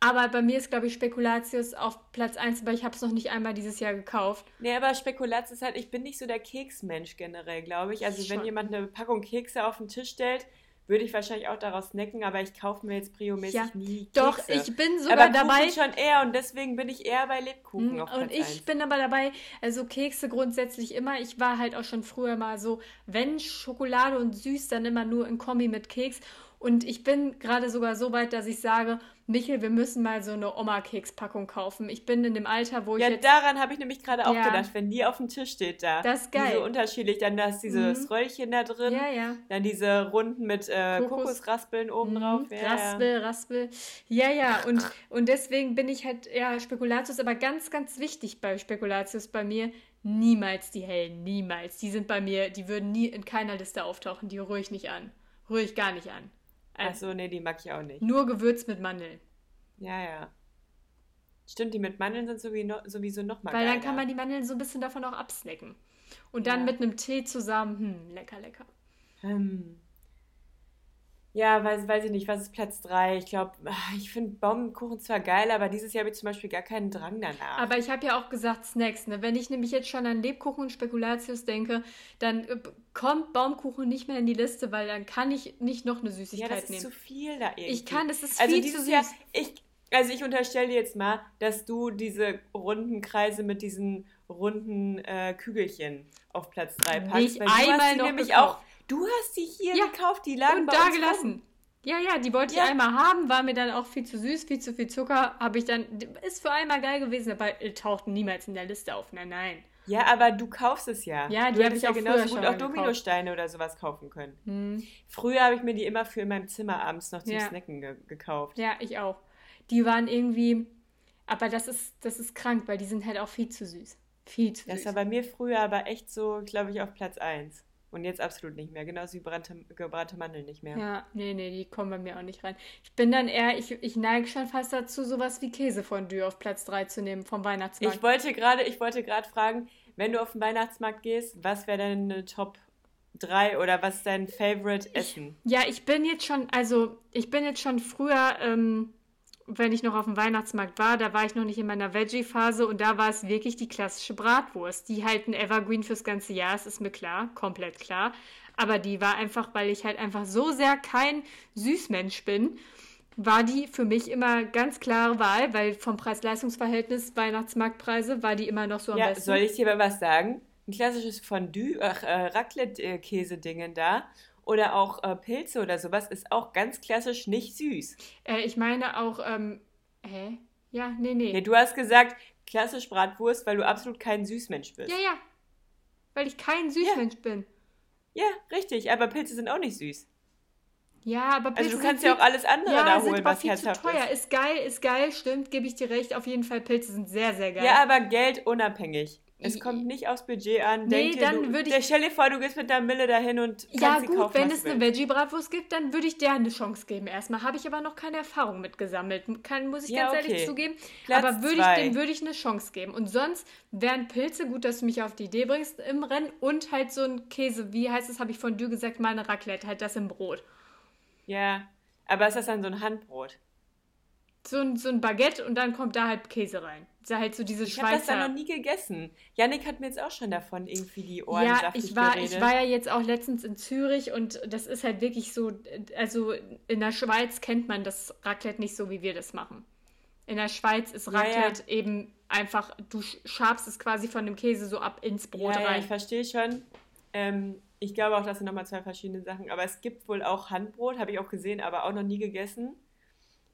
Aber bei mir ist, glaube ich, Spekulatius auf Platz 1, aber ich habe es noch nicht einmal dieses Jahr gekauft. Nee, aber Spekulatius ist halt, ich bin nicht so der Keksmensch generell, glaube ich. Also wenn Schon. jemand eine Packung Kekse auf den Tisch stellt, würde ich wahrscheinlich auch daraus snacken, aber ich kaufe mir jetzt priomäßig Ja, nie Kekse. Doch, ich bin sogar aber dabei. Kuchen schon eher und deswegen bin ich eher bei Lebkuchen Mm, auf Und Platz ich eins. bin aber dabei, also Kekse grundsätzlich immer. Ich war halt auch schon früher mal so, wenn Schokolade und süß, dann immer nur in Kombi mit Keks. Und ich bin gerade sogar so weit, dass ich sage, Michel, wir müssen mal so eine Oma-Kekspackung kaufen. Ich bin in dem Alter, wo ich Ja, jetzt. daran habe ich nämlich gerade auch Ja. gedacht, wenn die auf dem Tisch steht da. Das ist geil. so unterschiedlich, dann da ist dieses Mhm. Röllchen da drin, ja, ja. dann diese Runden mit äh, Kokos. Kokosraspeln oben drauf. Mhm, Ja, ja. Raspel, Raspel. Ja, ja, und, und deswegen bin ich halt, ja, Spekulatius, aber ganz, ganz wichtig bei Spekulatius bei mir, niemals die hellen, niemals. Die sind bei mir, die würden nie in keiner Liste auftauchen, die rühre ich nicht an. Rühre ich gar nicht an. Also, Achso, nee, die mag ich auch nicht. nur Gewürz mit Mandeln. Ja, ja. Stimmt, die mit Mandeln sind sowieso, noch mal Weil dann geiler. kann man die Mandeln so ein bisschen davon auch absnacken. Und dann Ja. mit einem Tee zusammen, hm, lecker, lecker. Hm. Ja, weiß, weiß ich nicht, was ist Platz 3? Ich glaube, ich finde Baumkuchen zwar geil, aber dieses Jahr habe ich zum Beispiel gar keinen Drang danach. Aber ich habe ja auch gesagt Snacks. Ne? Wenn ich nämlich jetzt schon an Lebkuchen und Spekulatius denke, dann äh, kommt Baumkuchen nicht mehr in die Liste, weil dann kann ich nicht noch eine ja, Süßigkeit das ist nehmen. zu viel da irgendwie. Ich kann, es ist Also viel dieses zu Jahr, süß. ich, also ich unterstelle dir jetzt mal, dass du diese runden Kreise mit diesen runden äh, Kügelchen auf Platz 3 packst. Nicht einmal noch nämlich gekauft. auch. Du hast die hier Ja, gekauft, die lagen und bei da uns gelassen. rum. Ja, ja, die wollte Ja. ich einmal haben, war mir dann auch viel zu süß, viel zu viel Zucker. Habe ich dann, ist für einmal geil gewesen, aber äh, tauchten niemals in der Liste auf. Nein, nein. Ja, aber du kaufst es ja. Ja, die du hab hättest ich ja genauso gut auch gekauft. Dominosteine oder sowas kaufen können. Hm. Früher habe ich mir die immer für in meinem Zimmer abends noch zum Ja. Snacken ge gekauft. Ja, ich auch. Die waren irgendwie, aber das ist, das ist krank, weil die sind halt auch viel zu süß. Viel zu Das süß. war bei mir früher aber echt so, glaube ich, auf Platz 1. Und jetzt absolut nicht mehr. Genauso wie brannte, gebrannte Mandeln nicht mehr. Ja, nee, nee, die kommen bei mir auch nicht rein. Ich bin dann eher, ich, ich neige schon fast dazu, sowas wie Käsefondue auf Platz 3 zu nehmen vom Weihnachtsmarkt. Ich wollte gerade, ich wollte gerade fragen, wenn du auf den Weihnachtsmarkt gehst, was wäre deine Top 3 oder was ist dein Favorite Essen? ja, ich bin jetzt schon, also ich bin jetzt schon früher, ähm, wenn ich noch auf dem Weihnachtsmarkt war, da war ich noch nicht in meiner Veggie-Phase und da war es wirklich die klassische Bratwurst. Die halt ein Evergreen fürs ganze Jahr, ist, ist mir klar, komplett klar. Aber die war einfach, weil ich halt einfach so sehr kein Süßmensch bin, war die für mich immer ganz klare Wahl, weil vom Preis-Leistungs-Verhältnis Weihnachtsmarktpreise war die immer noch so am Ja, besten. soll ich dir mal was sagen? Ein klassisches Fondue, ach, äh, Raclette-Käse-Dingen da oder auch äh, Pilze oder sowas ist auch ganz klassisch nicht süß. Äh, ich meine auch, ähm, hä? Ja, nee, nee. Ja, du hast gesagt, klassisch Bratwurst, weil du absolut kein Süßmensch bist. Ja, ja. Weil ich kein Süßmensch bin. Ja, richtig, aber Pilze sind auch nicht süß. Ja, aber Also Pilze du kannst ja auch alles andere ja, da holen, aber was viel zu herzhaft teuer. ist. Ist geil, ist geil, stimmt, gebe ich dir recht. Auf jeden Fall, Pilze sind sehr, sehr geil. Ja, aber Geld unabhängig. Es kommt nicht aufs Budget an. Nee, Denk dir, dann würde ich- der- Stell dir vor, du gehst mit der Mille dahin und Ja, gut, kaufen, wenn es eine. Veggie-Bratwurst gibt, dann würde ich der eine Chance geben erstmal. Habe ich aber noch keine Erfahrung mit gesammelt. Kann, muss ich Ja, ganz ehrlich okay. zugeben. Platz aber würde ich, dem würde ich eine Chance geben. Und sonst wären Pilze, gut, dass du mich auf die Idee bringst im Rennen. Und halt so ein Käse, wie heißt es, habe ich von dir gesagt, mal eine Raclette, halt das im Brot. Ja, aber ist das dann so ein Handbrot? So ein, so ein Baguette und dann kommt da halt Käse rein. Das ist halt so diese Ich habe das da Schweizer. noch nie gegessen. Yannick hat mir jetzt auch schon davon irgendwie die Ohren Ja, saftig ich war, geredet. ich war ja jetzt auch letztens in Zürich und das ist halt wirklich so, also in der Schweiz kennt man das Raclette nicht so, wie wir das machen. In der Schweiz ist Ja, ja. Raclette eben einfach, du sch- schabst es quasi von dem Käse so ab ins Brot ja, ja, rein. ich verstehe schon. Ähm, ich glaube auch, das sind nochmal zwei verschiedene Sachen. Aber es gibt wohl auch Handbrot, habe ich auch gesehen, aber auch noch nie gegessen.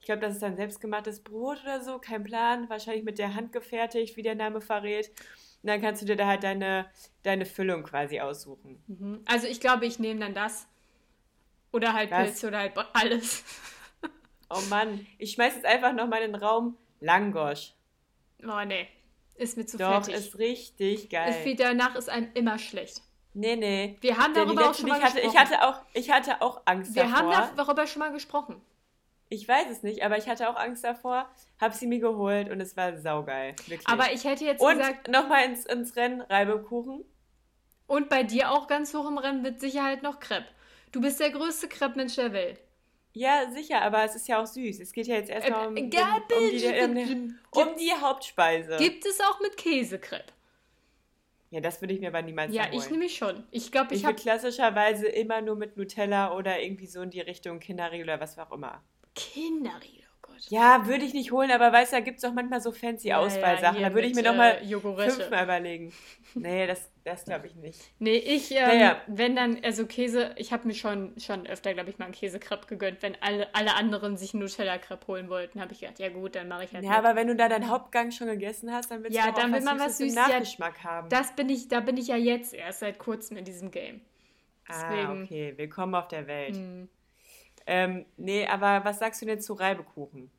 Ich glaube, das ist dann selbstgemachtes Brot oder so, kein Plan. Wahrscheinlich mit der Hand gefertigt, wie der Name verrät. Und dann kannst du dir da halt deine, deine Füllung quasi aussuchen. Mhm. Also ich glaube, ich nehme dann das. Oder halt Was? Pilze oder halt alles. Oh Mann, ich schmeiß jetzt einfach nochmal in den Raum Langosch. Oh nee, ist mir zu Doch, fettig. ist richtig geil. Es viel danach ist einem immer schlecht. nee, nee. Wir haben darüber auch schon mal ich hatte, gesprochen. ich hatte auch, ich hatte auch Angst Wir davor. haben darüber schon mal gesprochen. Ich weiß es nicht, aber ich hatte auch Angst davor, hab sie mir geholt und es war saugeil. Wirklich. Aber ich hätte jetzt und gesagt, nochmal ins, ins Rennen, Reibekuchen. Und bei dir auch ganz hoch im Rennen mit Sicherheit noch Crepe. Du bist der größte Crepe-Mensch der Welt. Ja, sicher, aber es ist ja auch süß. Es geht ja jetzt erstmal um, Äh, um, ja, um, die, um, die, um die Hauptspeise. Gibt es auch mit Käsecrepe. Ja, das würde ich mir aber niemals Ja, holen. ich nämlich schon. Ich glaube, Ich ich habe klassischerweise immer nur mit Nutella oder irgendwie so in die Richtung Kinderriegel oder was auch immer. Kinderriegel, oh Gott. Ja, würde ich nicht holen, aber weißt du, da gibt es auch manchmal so fancy Ja, Auswahlsachen. ja, da würde ich mir hier noch mal mit, äh, fünfmal überlegen. Nee, das, das glaube ich nicht. Nee, ich, ähm, Naja. wenn dann, also Käse, ich habe mir schon, schon öfter, glaube ich, mal einen Käsekrepp gegönnt. Wenn alle, alle anderen sich einen Nutella-Crepe holen wollten, habe ich gedacht, ja gut, dann mache ich halt Ja, mit. aber wenn du da deinen Hauptgang schon gegessen hast, dann willst Ja, du auch dann will man was Süßes Süßes, ja, Nachgeschmack haben. Das bin ich, da bin ich ja jetzt erst seit kurzem in diesem Game. ah, Deswegen. okay. Willkommen auf der Welt. Hm. Ähm, nee, aber was sagst du denn zu Reibekuchen?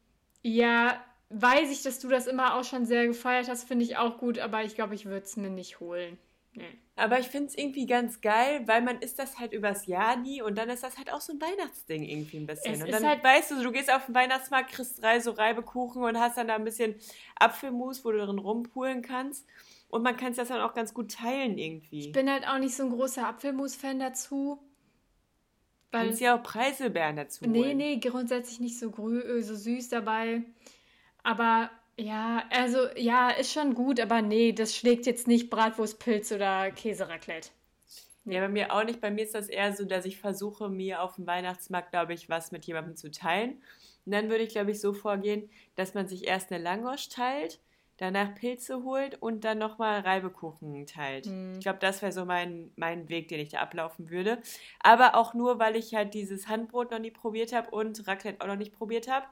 Ja, weiß ich, dass du das immer auch schon sehr gefeiert hast, finde ich auch gut, aber ich glaube, ich würde es mir nicht holen. Nee. Aber ich finde es irgendwie ganz geil, weil man isst das halt übers Jahr nie und dann ist das halt auch so ein Weihnachtsding irgendwie ein bisschen. Es und dann halt- weißt du, du gehst auf den Weihnachtsmarkt, kriegst drei so Reibekuchen und hast dann da ein bisschen Apfelmus, wo du drin rumpulen kannst. Und man kann es das dann auch ganz gut teilen irgendwie. Ich bin halt auch nicht so ein großer Apfelmus-Fan dazu. Weil, kannst ja auch Preiselbeeren dazu nee, holen. nee, grundsätzlich nicht so, grü äh, so süß dabei. Aber ja, also ja, ist schon gut, aber nee, das schlägt jetzt nicht Bratwurstpilz oder Käseraclette. Ja, bei mir auch nicht. Bei mir ist das eher so, dass ich versuche, mir auf dem Weihnachtsmarkt, glaube ich, was mit jemandem zu teilen. Und dann würde ich, glaube ich, so vorgehen, dass man sich erst eine Langosch teilt, danach Pilze holt und dann nochmal Reibekuchen teilt. Hm. Ich glaube, das wäre so mein, mein Weg, den ich da ablaufen würde. Aber auch nur, weil ich halt dieses Handbrot noch nie probiert habe und Raclette auch noch nicht probiert habe.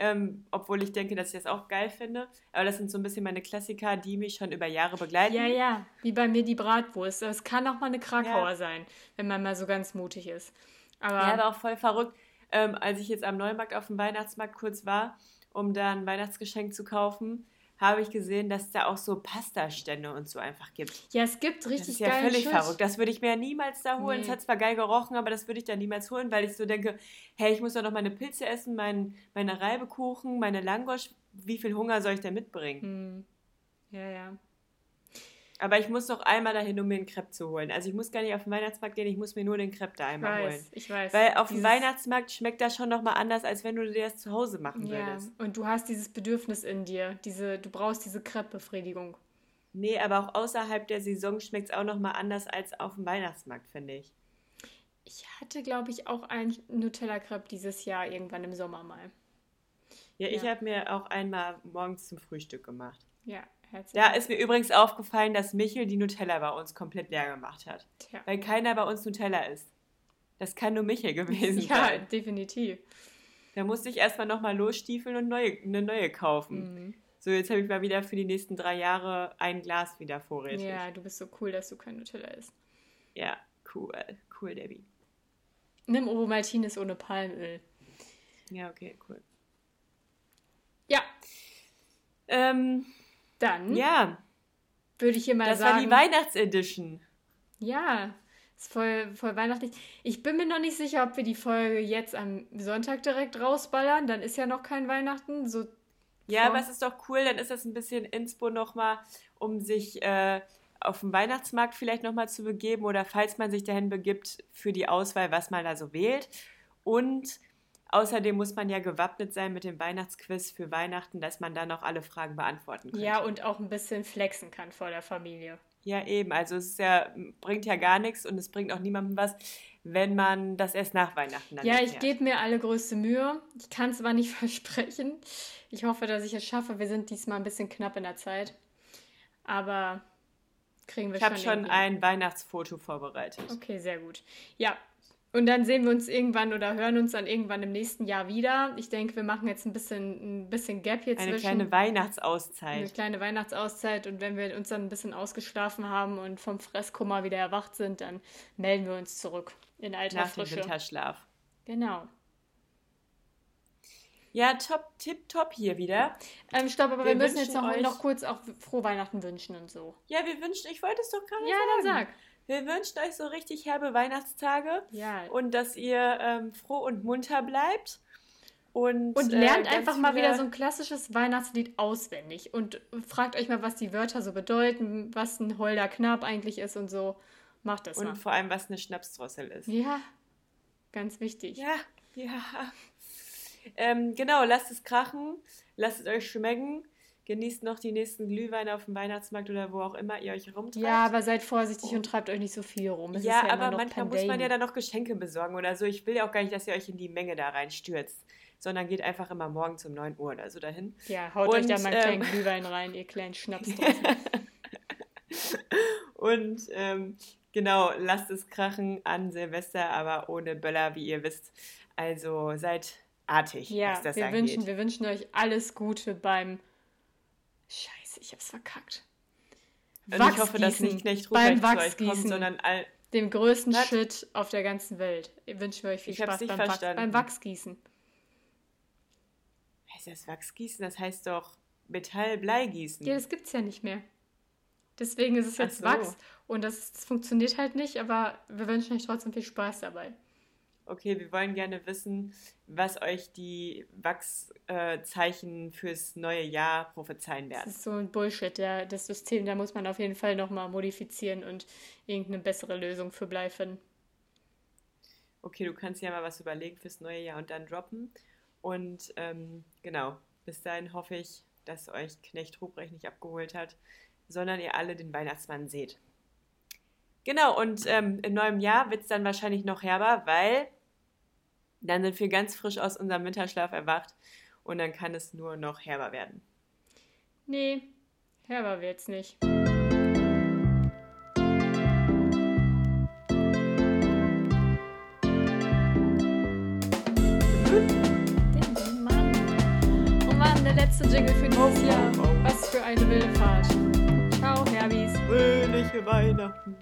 Ähm, obwohl ich denke, dass ich das auch geil finde. Aber das sind so ein bisschen meine Klassiker, die mich schon über Jahre begleiten. Ja, ja, wie bei mir die Bratwurst. Es kann auch mal eine Krakauer Ja. sein, wenn man mal so ganz mutig ist. Aber, Ja, aber auch voll verrückt, ähm, als ich jetzt am Neumarkt auf dem Weihnachtsmarkt kurz war, um da ein Weihnachtsgeschenk zu kaufen, habe ich gesehen, dass es da auch so Pastastände und so einfach gibt. ja, es gibt Das richtig ist ja völlig Shit. verrückt. Das würde ich mir ja niemals da holen. Es Nee. hat zwar geil gerochen, aber das würde ich da niemals holen, weil ich so denke, hey, ich muss doch noch meine Pilze essen, mein, meine Reibekuchen, meine Langosch. Wie viel Hunger soll ich denn mitbringen? Hm. Ja, ja. Aber ich muss doch einmal dahin, um mir einen Crepe zu holen. Also ich muss gar nicht auf den Weihnachtsmarkt gehen, ich muss mir nur den Crepe da Ich einmal holen. weiß, ich weiß. Weil auf dem Weihnachtsmarkt schmeckt das schon nochmal anders, als wenn du dir das zu Hause machen Ja, würdest. und du hast dieses Bedürfnis in dir, diese, du brauchst diese Crepe-Befriedigung. Nee, aber auch außerhalb der Saison schmeckt es auch nochmal anders als auf dem Weihnachtsmarkt, finde ich. Ich hatte, glaube ich, auch ein Nutella-Crepe dieses Jahr irgendwann im Sommer mal. Ja, ich Ja. habe mir auch einmal morgens zum Frühstück gemacht. Ja, herzlich. Da ist mir übrigens aufgefallen, dass Michel die Nutella bei uns komplett leer gemacht hat. Tja. Weil keiner bei uns Nutella isst. Das kann nur Michel gewesen Ja, sein. definitiv. Da musste ich erstmal nochmal losstiefeln und neue, eine neue kaufen. Mhm. So, jetzt habe ich mal wieder für die nächsten drei Jahre ein Glas wieder vorrätig. Ja, du bist so cool, dass du kein Nutella isst. ja cool. Cool, Debbie. Nimm Ovomaltines ohne Palmöl. Ja, okay, cool. Ja, Ähm, dann ja, würde ich hier mal das sagen. war die Weihnachtsedition. Ja, ist voll, voll weihnachtlich. Ich bin mir noch nicht sicher, ob wir die Folge jetzt am Sonntag direkt rausballern. Dann ist ja noch kein Weihnachten. So Ja, vor- aber es ist doch cool, dann ist das ein bisschen Inspo nochmal, um sich äh, auf den Weihnachtsmarkt vielleicht nochmal zu begeben oder falls man sich dahin begibt, für die Auswahl, was man da so wählt. Und außerdem muss man ja gewappnet sein mit dem Weihnachtsquiz für Weihnachten, dass man dann auch alle Fragen beantworten kann. Ja, und auch ein bisschen flexen kann vor der Familie. Ja, eben. Also es ja, bringt ja gar nichts und es bringt auch niemandem was, wenn man das erst nach Weihnachten dann Ja, ich gebe mir alle größte Mühe. Ich kann es aber nicht versprechen. Ich hoffe, dass ich es schaffe. Wir sind diesmal ein bisschen knapp in der Zeit. Aber kriegen wir Ich habe schon. schon irgendwie. ein Weihnachtsfoto vorbereitet. Okay, sehr gut. Ja. Und dann sehen wir uns irgendwann oder hören uns dann irgendwann im nächsten Jahr wieder. Ich denke, wir machen jetzt ein bisschen, ein bisschen Gap hier Eine zwischen. kleine eine Weihnachtsauszeit. kleine Weihnachtsauszeit und wenn wir uns dann ein bisschen ausgeschlafen haben und vom Fresskummer wieder erwacht sind, dann melden wir uns zurück in alter Nach dem Frische. Winterschlaf. Genau. Ja, top, tip, top hier wieder. Ähm, stopp, aber wir, Wir müssen jetzt noch, noch kurz auch frohe Weihnachten wünschen und so. Ja, wir wünschen, ich wollte es doch gerade Ja, dann sagen. sag. Wir wünschen euch so richtig herbe Weihnachtstage Ja. und dass ihr ähm, froh und munter bleibt. Und, Und äh, lernt ganz einfach mal wieder so ein klassisches Weihnachtslied auswendig und fragt euch mal, was die Wörter so bedeuten, was ein Holder Knab eigentlich ist und so. Macht das Und mal. vor allem, was eine Schnapsdrossel ist. Ja, ganz wichtig. Ja, ja. Ähm, genau, lasst es krachen, lasst es euch schmecken. Genießt noch die nächsten Glühweine auf dem Weihnachtsmarkt oder wo auch immer ihr euch rumtreibt. Ja, aber seid vorsichtig und treibt euch nicht so viel rum. Es ja, ja aber manchmal muss man Pandemie. ja dann noch Geschenke besorgen oder so. Ich will ja auch gar nicht, dass ihr euch in die Menge da reinstürzt, sondern geht einfach immer morgens um 9 Uhr oder so dahin. Ja, haut euch Und, da mal einen kleinen ähm, Glühwein rein, ihr kleinen Schnaps. Und ähm, genau, lasst es krachen an Silvester, aber ohne Böller, wie ihr wisst. Also seid artig, Ja, was das wir angeht. wünschen, wir wünschen euch alles Gute beim. Scheiße, ich hab's verkackt. Und ich hoffe, dass nicht Knecht beim Wachsgießen, sondern all, dem größten Was? Shit auf der ganzen Welt. Wünschen wir euch viel Ich Spaß beim, Wachs, beim Wachsgießen. heißt das Wachsgießen? Das heißt doch Metall-Bleigießen. Ja, das gibt's ja nicht mehr. Deswegen ist es jetzt so. Wachs und das, das funktioniert halt nicht, aber wir wünschen euch trotzdem viel Spaß dabei. Okay, wir wollen gerne wissen, was euch die Wachszeichen fürs neue Jahr prophezeien Das werden. ist so ein Bullshit, der, das System, da muss man auf jeden Fall nochmal modifizieren und irgendeine bessere Lösung für Blei finden. Okay, du kannst ja mal was überlegen fürs neue Jahr und dann droppen. Und ähm, genau, bis dahin hoffe ich, dass euch Knecht Ruprecht nicht abgeholt hat, sondern ihr alle den Weihnachtsmann seht. Genau, und ähm, im neuen Jahr wird es dann wahrscheinlich noch herber, weil dann sind wir ganz frisch aus unserem Winterschlaf erwacht und dann kann es nur noch herber werden. Nee, herber wird's nicht. Oh Mann, der letzte Jingle für dieses Oh, oh, Jahr. oh. Was für eine wilde Fahrt. Ciao, Herbis. Fröhliche Weihnachten.